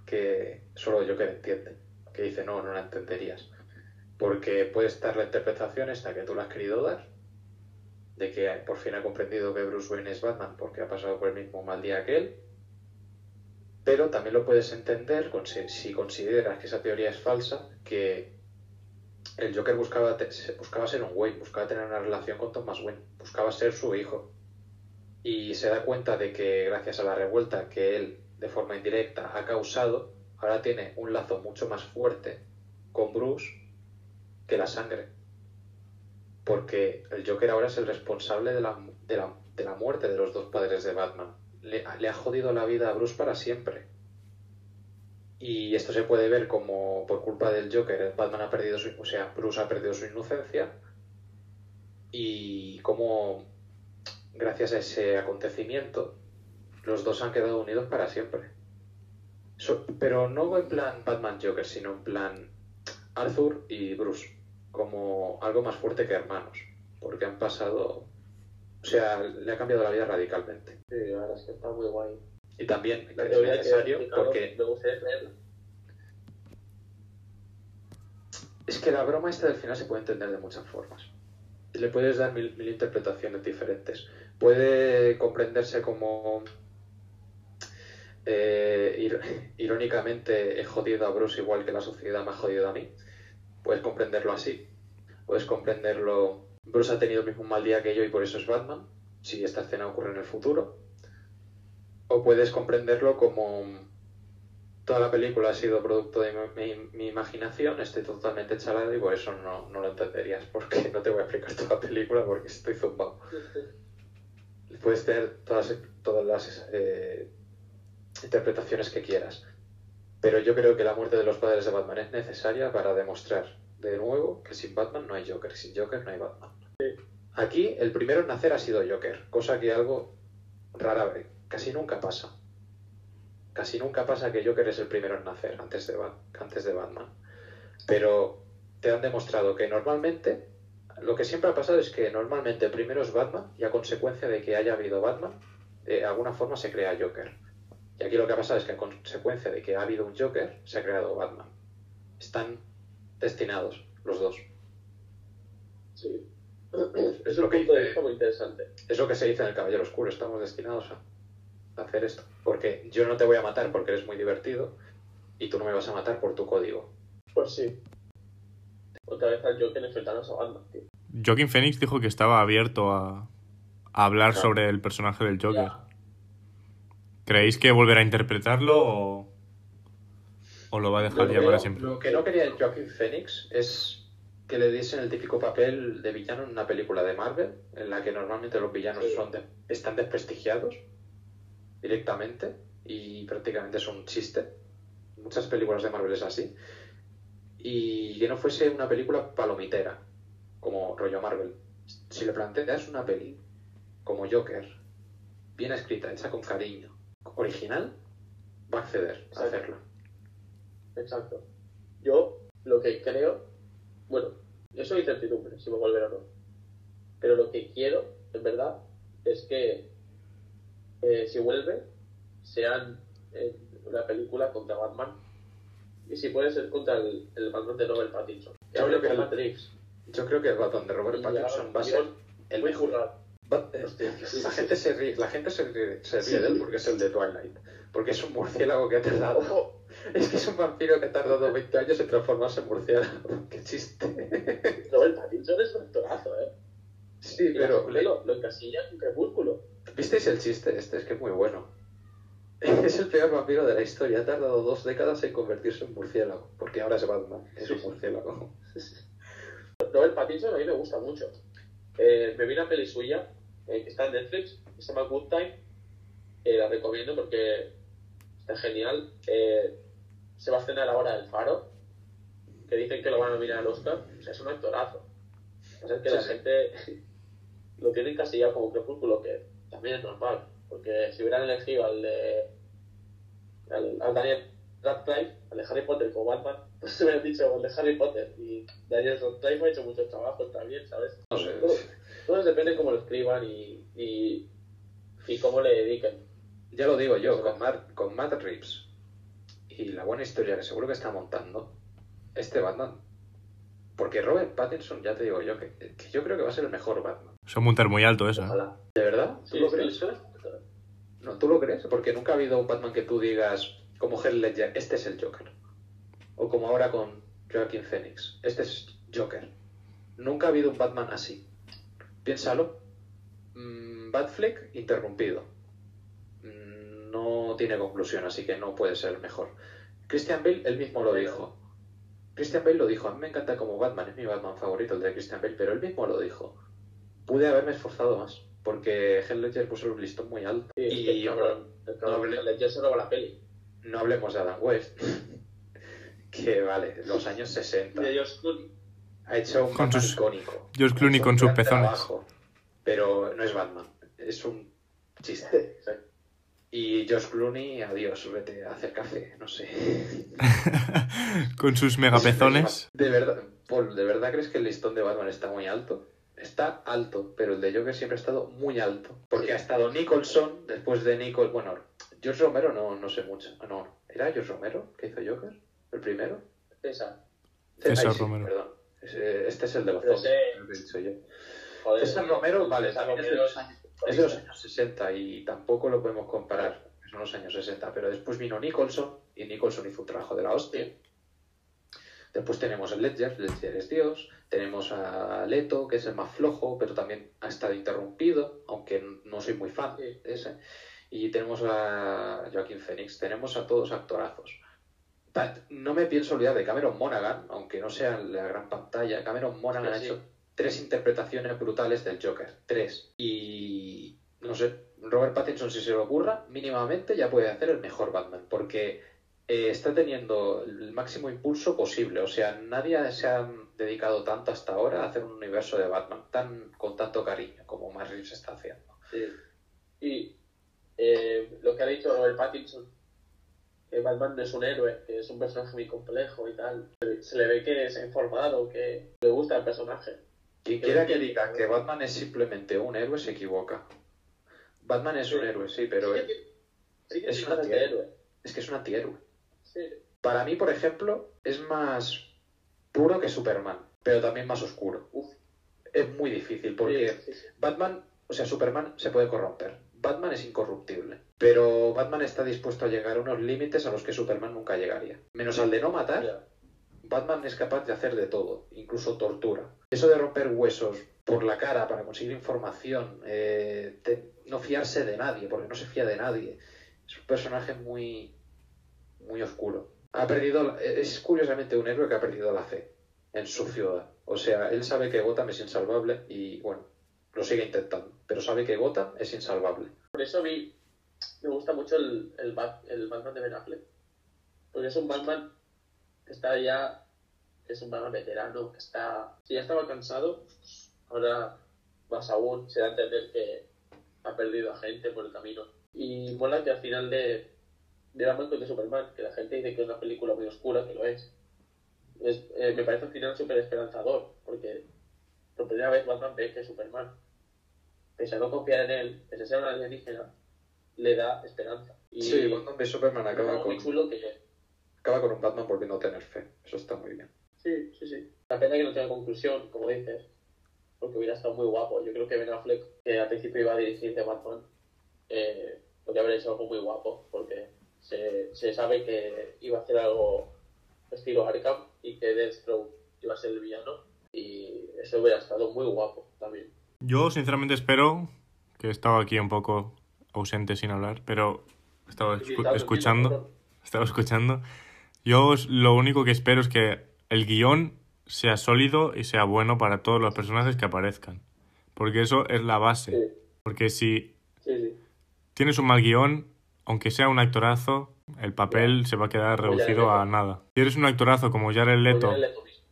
Speaker 6: que solo yo que entiende, que dice no, no la entenderías. Porque puede estar la interpretación esta que tú la has querido dar, de que por fin ha comprendido que Bruce Wayne es Batman porque ha pasado por el mismo mal día que él, pero también lo puedes entender si si consideras que esa teoría es falsa, que el Joker buscaba, ser un Wayne, buscaba tener una relación con Thomas Wayne, buscaba ser su hijo. Y se da cuenta de que gracias a la revuelta que él de forma indirecta ha causado, ahora tiene un lazo mucho más fuerte con Bruce que la sangre. Porque el Joker ahora es el responsable de la muerte de los dos padres de Batman. Le, le ha jodido la vida a Bruce para siempre. Y esto se puede ver como por culpa del Joker, Batman ha perdido su, o sea, Bruce ha perdido su inocencia y como gracias a ese acontecimiento los dos han quedado unidos para siempre. Pero no en plan Batman Joker, sino en plan Arthur y Bruce, como algo más fuerte que hermanos, porque han pasado, o sea, le ha cambiado la vida radicalmente.
Speaker 7: sí, la verdad es que está muy guay.
Speaker 6: Y también
Speaker 7: La
Speaker 6: es
Speaker 7: que
Speaker 6: necesario porque
Speaker 7: me gustaría.
Speaker 6: Es que la broma esta del final se puede entender de muchas formas. Le puedes dar mil, mil interpretaciones diferentes. Puede comprenderse como eh, ir- irónicamente he jodido a Bruce igual que la sociedad me ha jodido a mí. Puedes comprenderlo así. Puedes comprenderlo. Bruce ha tenido el mismo mal día que yo y por eso es Batman. Si esta escena ocurre en el futuro. O puedes comprenderlo como toda la película ha sido producto de mi, imaginación, estoy totalmente chalado y por eso no, no lo entenderías, porque no te voy a explicar toda la película porque estoy zumbado. Puedes tener todas, todas las eh, interpretaciones que quieras, pero yo creo que la muerte de los padres de Batman es necesaria para demostrar de nuevo que sin Batman no hay Joker, sin Joker no hay Batman. Aquí el primero en nacer ha sido Joker, cosa que algo rara vez, casi nunca pasa. Casi nunca pasa que Joker es el primero en nacer antes de, antes de Batman. Pero te han demostrado que normalmente, lo que siempre ha pasado es que normalmente primero es Batman y a consecuencia de que haya habido Batman, de alguna forma se crea Joker. Y aquí lo que ha pasado es que a consecuencia de que ha habido un Joker, se ha creado Batman. Están destinados los dos.
Speaker 7: Sí.
Speaker 6: Es lo que dice-
Speaker 7: muy interesante.
Speaker 6: Es lo que se dice en el Caballero Oscuro, estamos destinados a hacer esto. Porque yo no te voy a matar porque eres muy divertido y tú no me vas a matar por tu código.
Speaker 7: Pues sí. Otra vez al Joker enfrentarnos a Batman, tío.
Speaker 5: Joaquin Phoenix dijo que estaba abierto a, a hablar
Speaker 7: Claro.
Speaker 5: sobre el personaje del Joker.
Speaker 7: Ya.
Speaker 5: ¿Creéis que volverá a interpretarlo o, ¿O lo va a dejar
Speaker 6: que,
Speaker 5: ya para
Speaker 6: no-
Speaker 5: siempre?
Speaker 6: lo que no quería Joaquín Phoenix es que le diesen el típico papel de villano en una película de Marvel, en la que normalmente los villanos
Speaker 7: Sí.
Speaker 6: son de- están desprestigiados directamente y prácticamente son un chiste. Muchas películas de Marvel es así. Y que no fuese una película palomitera, como rollo Marvel. Si le planteas una peli como Joker, bien escrita, hecha con cariño, original, va a acceder a
Speaker 7: Exacto. Exacto. Yo lo que creo, bueno, eso es incertidumbre, si va a volver o no. Pero lo que quiero, en verdad, es que eh, si vuelve, sean en una película contra Batman. Y si puede ser contra el, el Batman de Robert Pattinson. Que
Speaker 6: Yo creo que el-
Speaker 7: Reeves.
Speaker 6: Yo creo que el Batman de Robert
Speaker 7: Y
Speaker 6: Pattinson va a ser el
Speaker 7: muy
Speaker 6: mejor.
Speaker 7: currado.
Speaker 6: Eh, La gente se ríe, la gente se ríe, se ríe de él porque es el de Twilight. Porque es un murciélago que ha tardado. Es que es un vampiro que ha tardado 20 años en transformarse en murciélago. Qué chiste.
Speaker 7: Robert Pattinson es un actorazo, ¿eh?
Speaker 6: Sí,
Speaker 7: Y
Speaker 6: pero.
Speaker 7: lo, lo encasilla en Crepúsculo.
Speaker 6: ¿Visteis el chiste este? Es que es muy bueno. Es el peor vampiro de la historia. Ha tardado dos décadas en convertirse en murciélago. Porque ahora es Batman. Es un murciélago.
Speaker 7: Robert Pattinson a mí me gusta mucho. Eh, me vi una peli suya eh, que está en Netflix, que se llama Good Time. Eh, la recomiendo porque está genial. Se va a estrenar ahora El Faro, que dicen que lo van a mirar al Oscar. O sea, es un actorazo. O sea, es que
Speaker 6: Sí,
Speaker 7: la
Speaker 6: sí.
Speaker 7: gente lo tiene encasillado como crepúsculo, que también es normal. Porque si hubieran elegido al de. al, al Daniel Radcliffe, al de Harry Potter como Batman, pues se hubieran dicho al de Harry Potter. Y Daniel Radcliffe ha hecho muchos trabajos también, ¿sabes?
Speaker 6: No sé.
Speaker 7: Todo, todo depende de cómo lo escriban y, y, y cómo le dediquen.
Speaker 6: Ya lo digo yo, con Matt, con Matt Reeves y la buena historia que seguro que está montando, este Batman. Porque Robert Pattinson, ya te digo yo, que, que yo creo que va a ser el mejor Batman.
Speaker 5: Son montar muy alto eso. ¿eh?
Speaker 7: Ojalá.
Speaker 6: ¿De verdad? ¿Tú
Speaker 7: Sí,
Speaker 6: lo crees?
Speaker 7: sí.
Speaker 6: No, ¿Tú lo crees? Porque nunca ha habido un Batman que tú digas, como Heath Ledger, este es el Joker. O como ahora con Joaquin Phoenix, este es Joker. Nunca ha habido un Batman así. Piénsalo. Mm, Batfleck interrumpido. Mm, No tiene conclusión, así que no puede ser el mejor. Christian Bale, él mismo lo dijo. Christian Bale lo dijo, a mí me encanta como Batman, es mi Batman favorito, el de Christian Bale, pero él mismo lo dijo. Pude haberme esforzado más, porque Heath Ledger puso el listón muy alto.
Speaker 7: Sí,
Speaker 6: y
Speaker 7: el cabrón, el cabrón,
Speaker 6: no
Speaker 7: Ledger se roba la peli.
Speaker 6: no hablemos de Adam West, que vale, los años 60.
Speaker 7: De George Clooney.
Speaker 6: Ha hecho un
Speaker 5: Con
Speaker 6: Batman
Speaker 5: sus-
Speaker 6: icónico.
Speaker 5: George Clooney con sus pezones.
Speaker 6: trabajo, pero no es Batman, es un chiste. Y George Clooney, adiós, vete a hacer café, no sé.
Speaker 5: Con sus megapezones.
Speaker 6: De verdad, Paul, ¿de verdad crees que el listón de Batman está muy alto? Está alto, pero el de Joker siempre ha estado muy alto. Porque ha estado Nicholson, después de Nicholson... Bueno, George Romero no, no sé mucho. Ah, No, ¿era George Romero que hizo Joker? ¿El primero?
Speaker 7: César.
Speaker 5: César
Speaker 6: sí,
Speaker 5: Romero.
Speaker 6: Perdón. Este es el de los.
Speaker 7: Joder,
Speaker 6: César Romero, vale,
Speaker 7: César
Speaker 6: también es de
Speaker 7: Romero
Speaker 6: los años, es de los años 60 y tampoco lo podemos comparar, son los años 60, pero después vino Nicholson y Nicholson hizo un trabajo de la hostia. Después tenemos el Ledger, Ledger es Dios, tenemos a Leto, que es el más flojo, pero también ha estado interrumpido, aunque no soy muy fan de ese. Y tenemos a Joaquín Phoenix, tenemos a todos actorazos. No me pienso olvidar de Cameron Monaghan, aunque no sea en la gran pantalla. Cameron Monaghan
Speaker 7: Sí,
Speaker 6: ha hecho tres interpretaciones brutales del Joker. Tres. Y no sé, Robert Pattinson, si se le ocurra, mínimamente ya puede hacer el mejor Batman, porque eh, está teniendo el máximo impulso posible. O sea, nadie se ha dedicado tanto hasta ahora a hacer un universo de Batman tan con tanto cariño como Matt Reeves está haciendo.
Speaker 7: Sí. Y eh, lo que ha dicho Robert Pattinson, que Batman no es un héroe, que es un personaje muy complejo y tal. Se le ve que es informado, que le gusta el personaje.
Speaker 6: Quien quiera que diga que Batman es simplemente un héroe se equivoca. Batman es
Speaker 7: Sí.
Speaker 6: un héroe, sí, pero
Speaker 7: sí que, sí
Speaker 6: es
Speaker 7: es
Speaker 6: un antihéroe.
Speaker 7: héroe.
Speaker 6: es que es un antihéroe. Para mí, por ejemplo, es más puro que Superman, pero también más oscuro.
Speaker 7: Uf.
Speaker 6: Es muy difícil porque. Batman, o sea, Superman se puede corromper. Batman es incorruptible. Pero Batman está dispuesto a llegar a unos límites a los que Superman nunca llegaría. Menos al de no matar. Batman es capaz de hacer de todo, incluso tortura. Eso de romper huesos por la cara para conseguir información, eh, no fiarse de nadie, porque no se fía de nadie. Es un personaje muy, muy oscuro. Ha perdido, la- es curiosamente un héroe que ha perdido la fe en su ciudad. O sea, él sabe que Gotham es insalvable y, bueno, lo sigue intentando, pero sabe que Gotham es insalvable.
Speaker 7: Por eso mí me gusta mucho el, el, Bat- el Batman de Ben Affleck. Porque es un Batman que está ya, es un Batman veterano, que está, si ya estaba cansado, ahora más aún se da a entender que ha perdido a gente por el camino. Y mola que al final de, de Batman contra Superman, que la gente dice que es una película muy oscura, que lo es, es eh, me parece al final súper esperanzador, porque por primera vez Batman ve que Superman, pese a no confiar en él, pese a ser una alienígena, le da esperanza. Y
Speaker 6: Sí, Batman v Superman acaba con,
Speaker 7: muy chulo que...
Speaker 6: acaba con un Batman volviendo a tener fe. Eso está muy bien.
Speaker 7: Sí, sí, sí. La pena que no tenga conclusión, como dices, porque hubiera estado muy guapo. Yo creo que Ben Affleck, que al principio iba a dirigir de Batman, eh, podría haber hecho algo muy guapo, porque se, se sabe que iba a hacer algo estilo Arkham y que Deathstroke iba a ser el villano, y eso hubiera estado muy guapo también.
Speaker 5: Yo sinceramente espero, que he estado aquí un poco ausente sin hablar, pero estaba escu- escuchando, estaba escuchando. Yo lo único que espero es que el guion sea sólido y sea bueno para todos los personajes que aparezcan. Porque eso es la base.
Speaker 7: Sí,
Speaker 5: Porque si
Speaker 7: sí, sí.
Speaker 5: tienes un mal guion, aunque sea un actorazo, el papel se va a quedar
Speaker 7: Jared
Speaker 5: reducido a
Speaker 7: Leto.
Speaker 5: nada. Si eres un actorazo como Jared Leto
Speaker 7: Porque Leto mismo.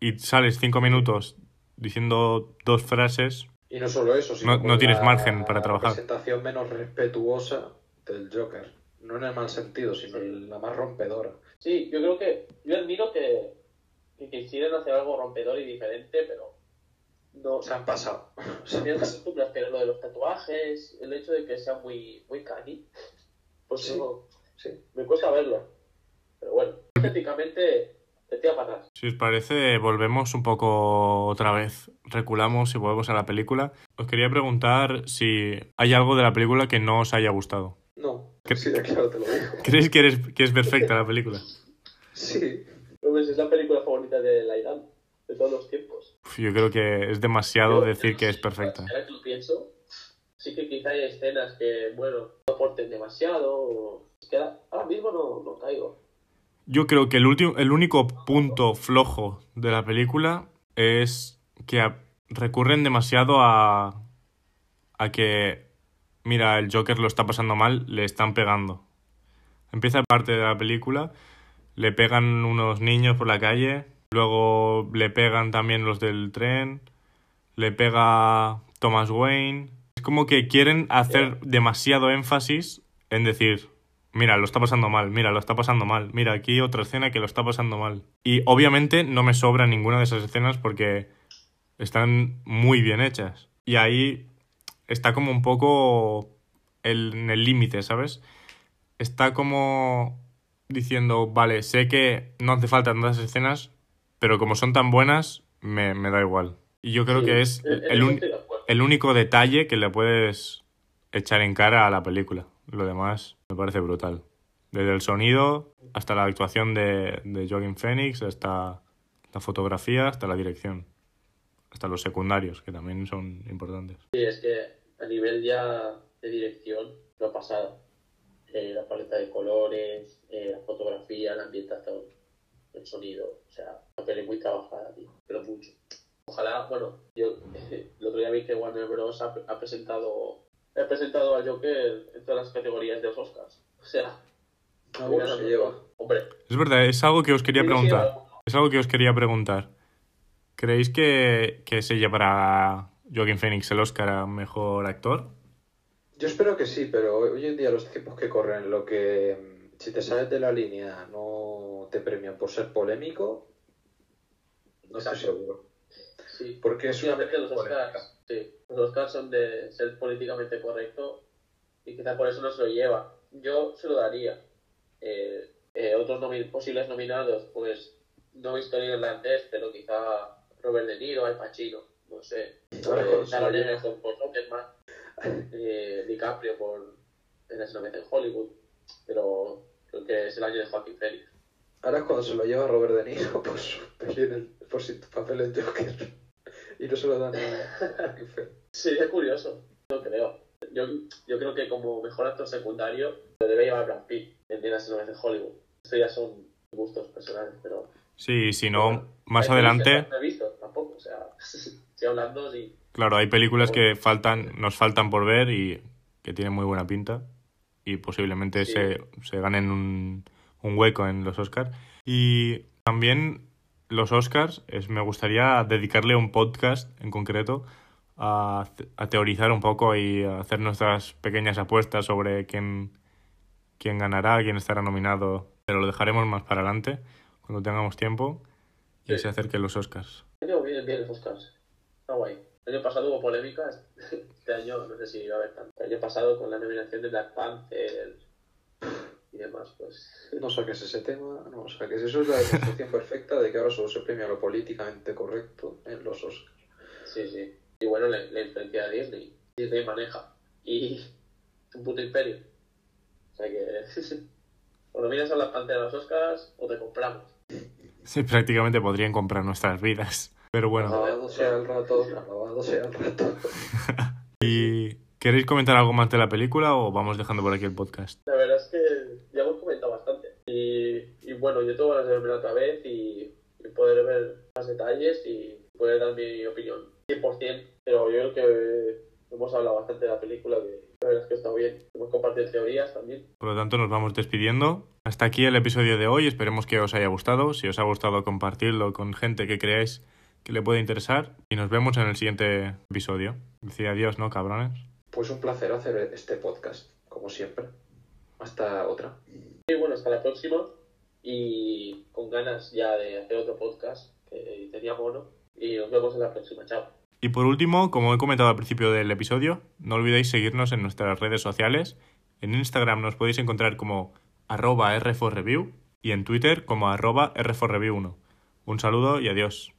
Speaker 5: y sales cinco minutos diciendo dos frases,
Speaker 6: Y no solo eso, sino
Speaker 5: No- no tienes
Speaker 6: la
Speaker 5: margen para trabajar.
Speaker 6: presentación menos respetuosa del Joker. No en el mal sentido, sino en la más rompedora.
Speaker 7: Sí, yo creo que. Yo admiro que, que quisieran hacer algo rompedor y diferente, pero. No.
Speaker 6: Se han pasado. Se han
Speaker 7: costumbres, pero lo de los tatuajes, el hecho de que sea muy, muy cani, pues
Speaker 6: Sí.
Speaker 7: no,
Speaker 6: Sí.
Speaker 7: me cuesta verlo. Pero bueno, estéticamente te tira para atrás.
Speaker 5: Si os parece, volvemos un poco otra vez. Reculamos y volvemos a la película. Os quería preguntar si hay algo de la película que no os haya gustado.
Speaker 6: No,
Speaker 5: ¿Qué-
Speaker 6: sí, claro te lo digo.
Speaker 5: ¿Creéis que, eres, que es perfecta la película?
Speaker 6: Sí.
Speaker 7: Pues es la película favorita de Laidan, de todos los tiempos.
Speaker 5: Uf, yo creo que es demasiado
Speaker 7: Yo-
Speaker 5: decir
Speaker 7: yo
Speaker 5: que es perfecta.
Speaker 7: Ahora que lo pienso, sí que quizá hay escenas que, bueno, no aporten demasiado. Es que ahora, ahora mismo no, no caigo.
Speaker 5: Yo creo que el, último, el único punto flojo de la película es que recurren demasiado a, a que, mira, el Joker lo está pasando mal, le están pegando. Empieza parte de la película, le pegan unos niños por la calle, luego le pegan también los del tren, le pega Thomas Wayne. Es como que quieren hacer demasiado énfasis en decir, mira, lo está pasando mal, mira, lo está pasando mal, mira, aquí otra escena que lo está pasando mal. Y obviamente no me sobra ninguna de esas escenas porque están muy bien hechas. Y ahí está como un poco el- en el límite, ¿sabes? Está como diciendo, vale, sé que no hace falta tantas escenas, pero como son tan buenas, me, me da igual. Y yo creo
Speaker 7: Sí,
Speaker 5: que es el, el único detalle que le puedes echar en cara a la película. Lo demás me parece brutal. Desde el sonido hasta la actuación de, de Joaquin Phoenix, hasta la fotografía, hasta la dirección. Hasta los secundarios, que también son importantes.
Speaker 7: Sí, es que a nivel ya de dirección, lo ha pasado. Eh, la paleta de colores, eh, la fotografía, la ambientación, el sonido. O sea, una peli muy trabajada, tío, pero mucho. Ojalá, bueno, yo el otro día vi que Warner Bros. ha, ha presentado ha presentado al Joker en todas las categorías de los Oscars. O sea,
Speaker 6: Ah, bueno, se lleva.
Speaker 7: Hombre,
Speaker 5: Es verdad, es algo que os quería
Speaker 7: sí, sí,
Speaker 5: preguntar. Es algo que os quería preguntar. ¿Creéis que, que se llevará Joaquin Phoenix el Oscar a mejor actor?
Speaker 6: Yo espero que sí, pero hoy en día los tiempos que corren, lo que mm, si te sales de la línea no te premian por ser polémico, no estoy seguro.
Speaker 7: Sí,
Speaker 6: Porque es una
Speaker 7: Últimamente los. Oscars, sí, los Oscars son de ser políticamente correcto y quizá por eso no se lo lleva. Yo se lo daría. Eh, eh, otros nomi- posibles nominados, pues no he visto irlandés, pero quizá Robert De Niro, Al Pacino, no sé.
Speaker 6: Su-
Speaker 7: Egerton por Rocketman, eh, DiCaprio por En una vez en Hollywood, pero creo que es el año de Joaquin Phoenix.
Speaker 6: Ahora es cuando se lo lleva Robert De Niro por su, por su papel en Joker. Y no se lo dan a.
Speaker 7: Sería curioso, no creo. Yo, yo creo que como mejor actor secundario lo debe llevar Brad Pitt en Días una vez en Hollywood. Esto ya son gustos personales, pero...
Speaker 5: Sí, si no,
Speaker 7: bueno,
Speaker 5: más adelante,
Speaker 7: no he visto tampoco, o sea, estoy hablando sí.
Speaker 5: claro, hay películas que faltan, nos faltan por ver y que tienen muy buena pinta y posiblemente
Speaker 7: Sí.
Speaker 5: se, se ganen un, un hueco en los Oscars. Y también los Oscars, es, me gustaría dedicarle un podcast en concreto a, a teorizar un poco y a hacer nuestras pequeñas apuestas sobre quién, quién ganará, quién estará nominado, pero lo dejaremos más para adelante, cuando tengamos tiempo y
Speaker 7: Sí.
Speaker 5: se acerquen los Oscars.
Speaker 7: Creo que vienen bien los Oscars. Está guay. El año pasado hubo polémica, este año no sé si va a haber tanto. El año pasado con la nominación de Black Panther y demás, pues...
Speaker 6: No saques ese tema, no saques. Eso es la demostración perfecta de que ahora solo se premia lo políticamente correcto en los Oscars.
Speaker 7: Sí, sí. Y bueno, la, la influencia de Disney. Disney maneja. Y un puto imperio. O sea que... o nominas a Black Panther a los Oscars o te compramos.
Speaker 5: Sí, prácticamente podrían comprar nuestras vidas. Pero bueno,
Speaker 6: Alabado sea el rato, alabado sea el rato.
Speaker 5: ¿y queréis comentar algo más de la película o vamos dejando por aquí el podcast?
Speaker 7: La verdad es que ya hemos comentado bastante. Y, y bueno, yo tengo ganas de verla otra vez y, y poder ver más detalles y poder dar mi opinión 100%. Pero yo creo que hemos hablado bastante de la película, que la verdad es que está bien. Hemos compartido teorías también.
Speaker 5: Por lo tanto, nos vamos despidiendo. Hasta aquí el episodio de hoy. Esperemos que os haya gustado. Si os ha gustado, compartirlo con gente que creáis que le puede interesar. Y nos vemos en el siguiente episodio. Decía adiós, ¿no, cabrones?
Speaker 6: Pues un placer hacer este podcast, como siempre. Hasta otra.
Speaker 7: Y bueno, hasta la próxima. Y con ganas ya de hacer otro podcast que tenía mono. Y nos vemos en la próxima. Chao.
Speaker 5: Y por último, como he comentado al principio del episodio, no olvidéis seguirnos en nuestras redes sociales. En Instagram nos podéis encontrar como arroba R4Review y en Twitter como arroba R4Review1. Un saludo y adiós.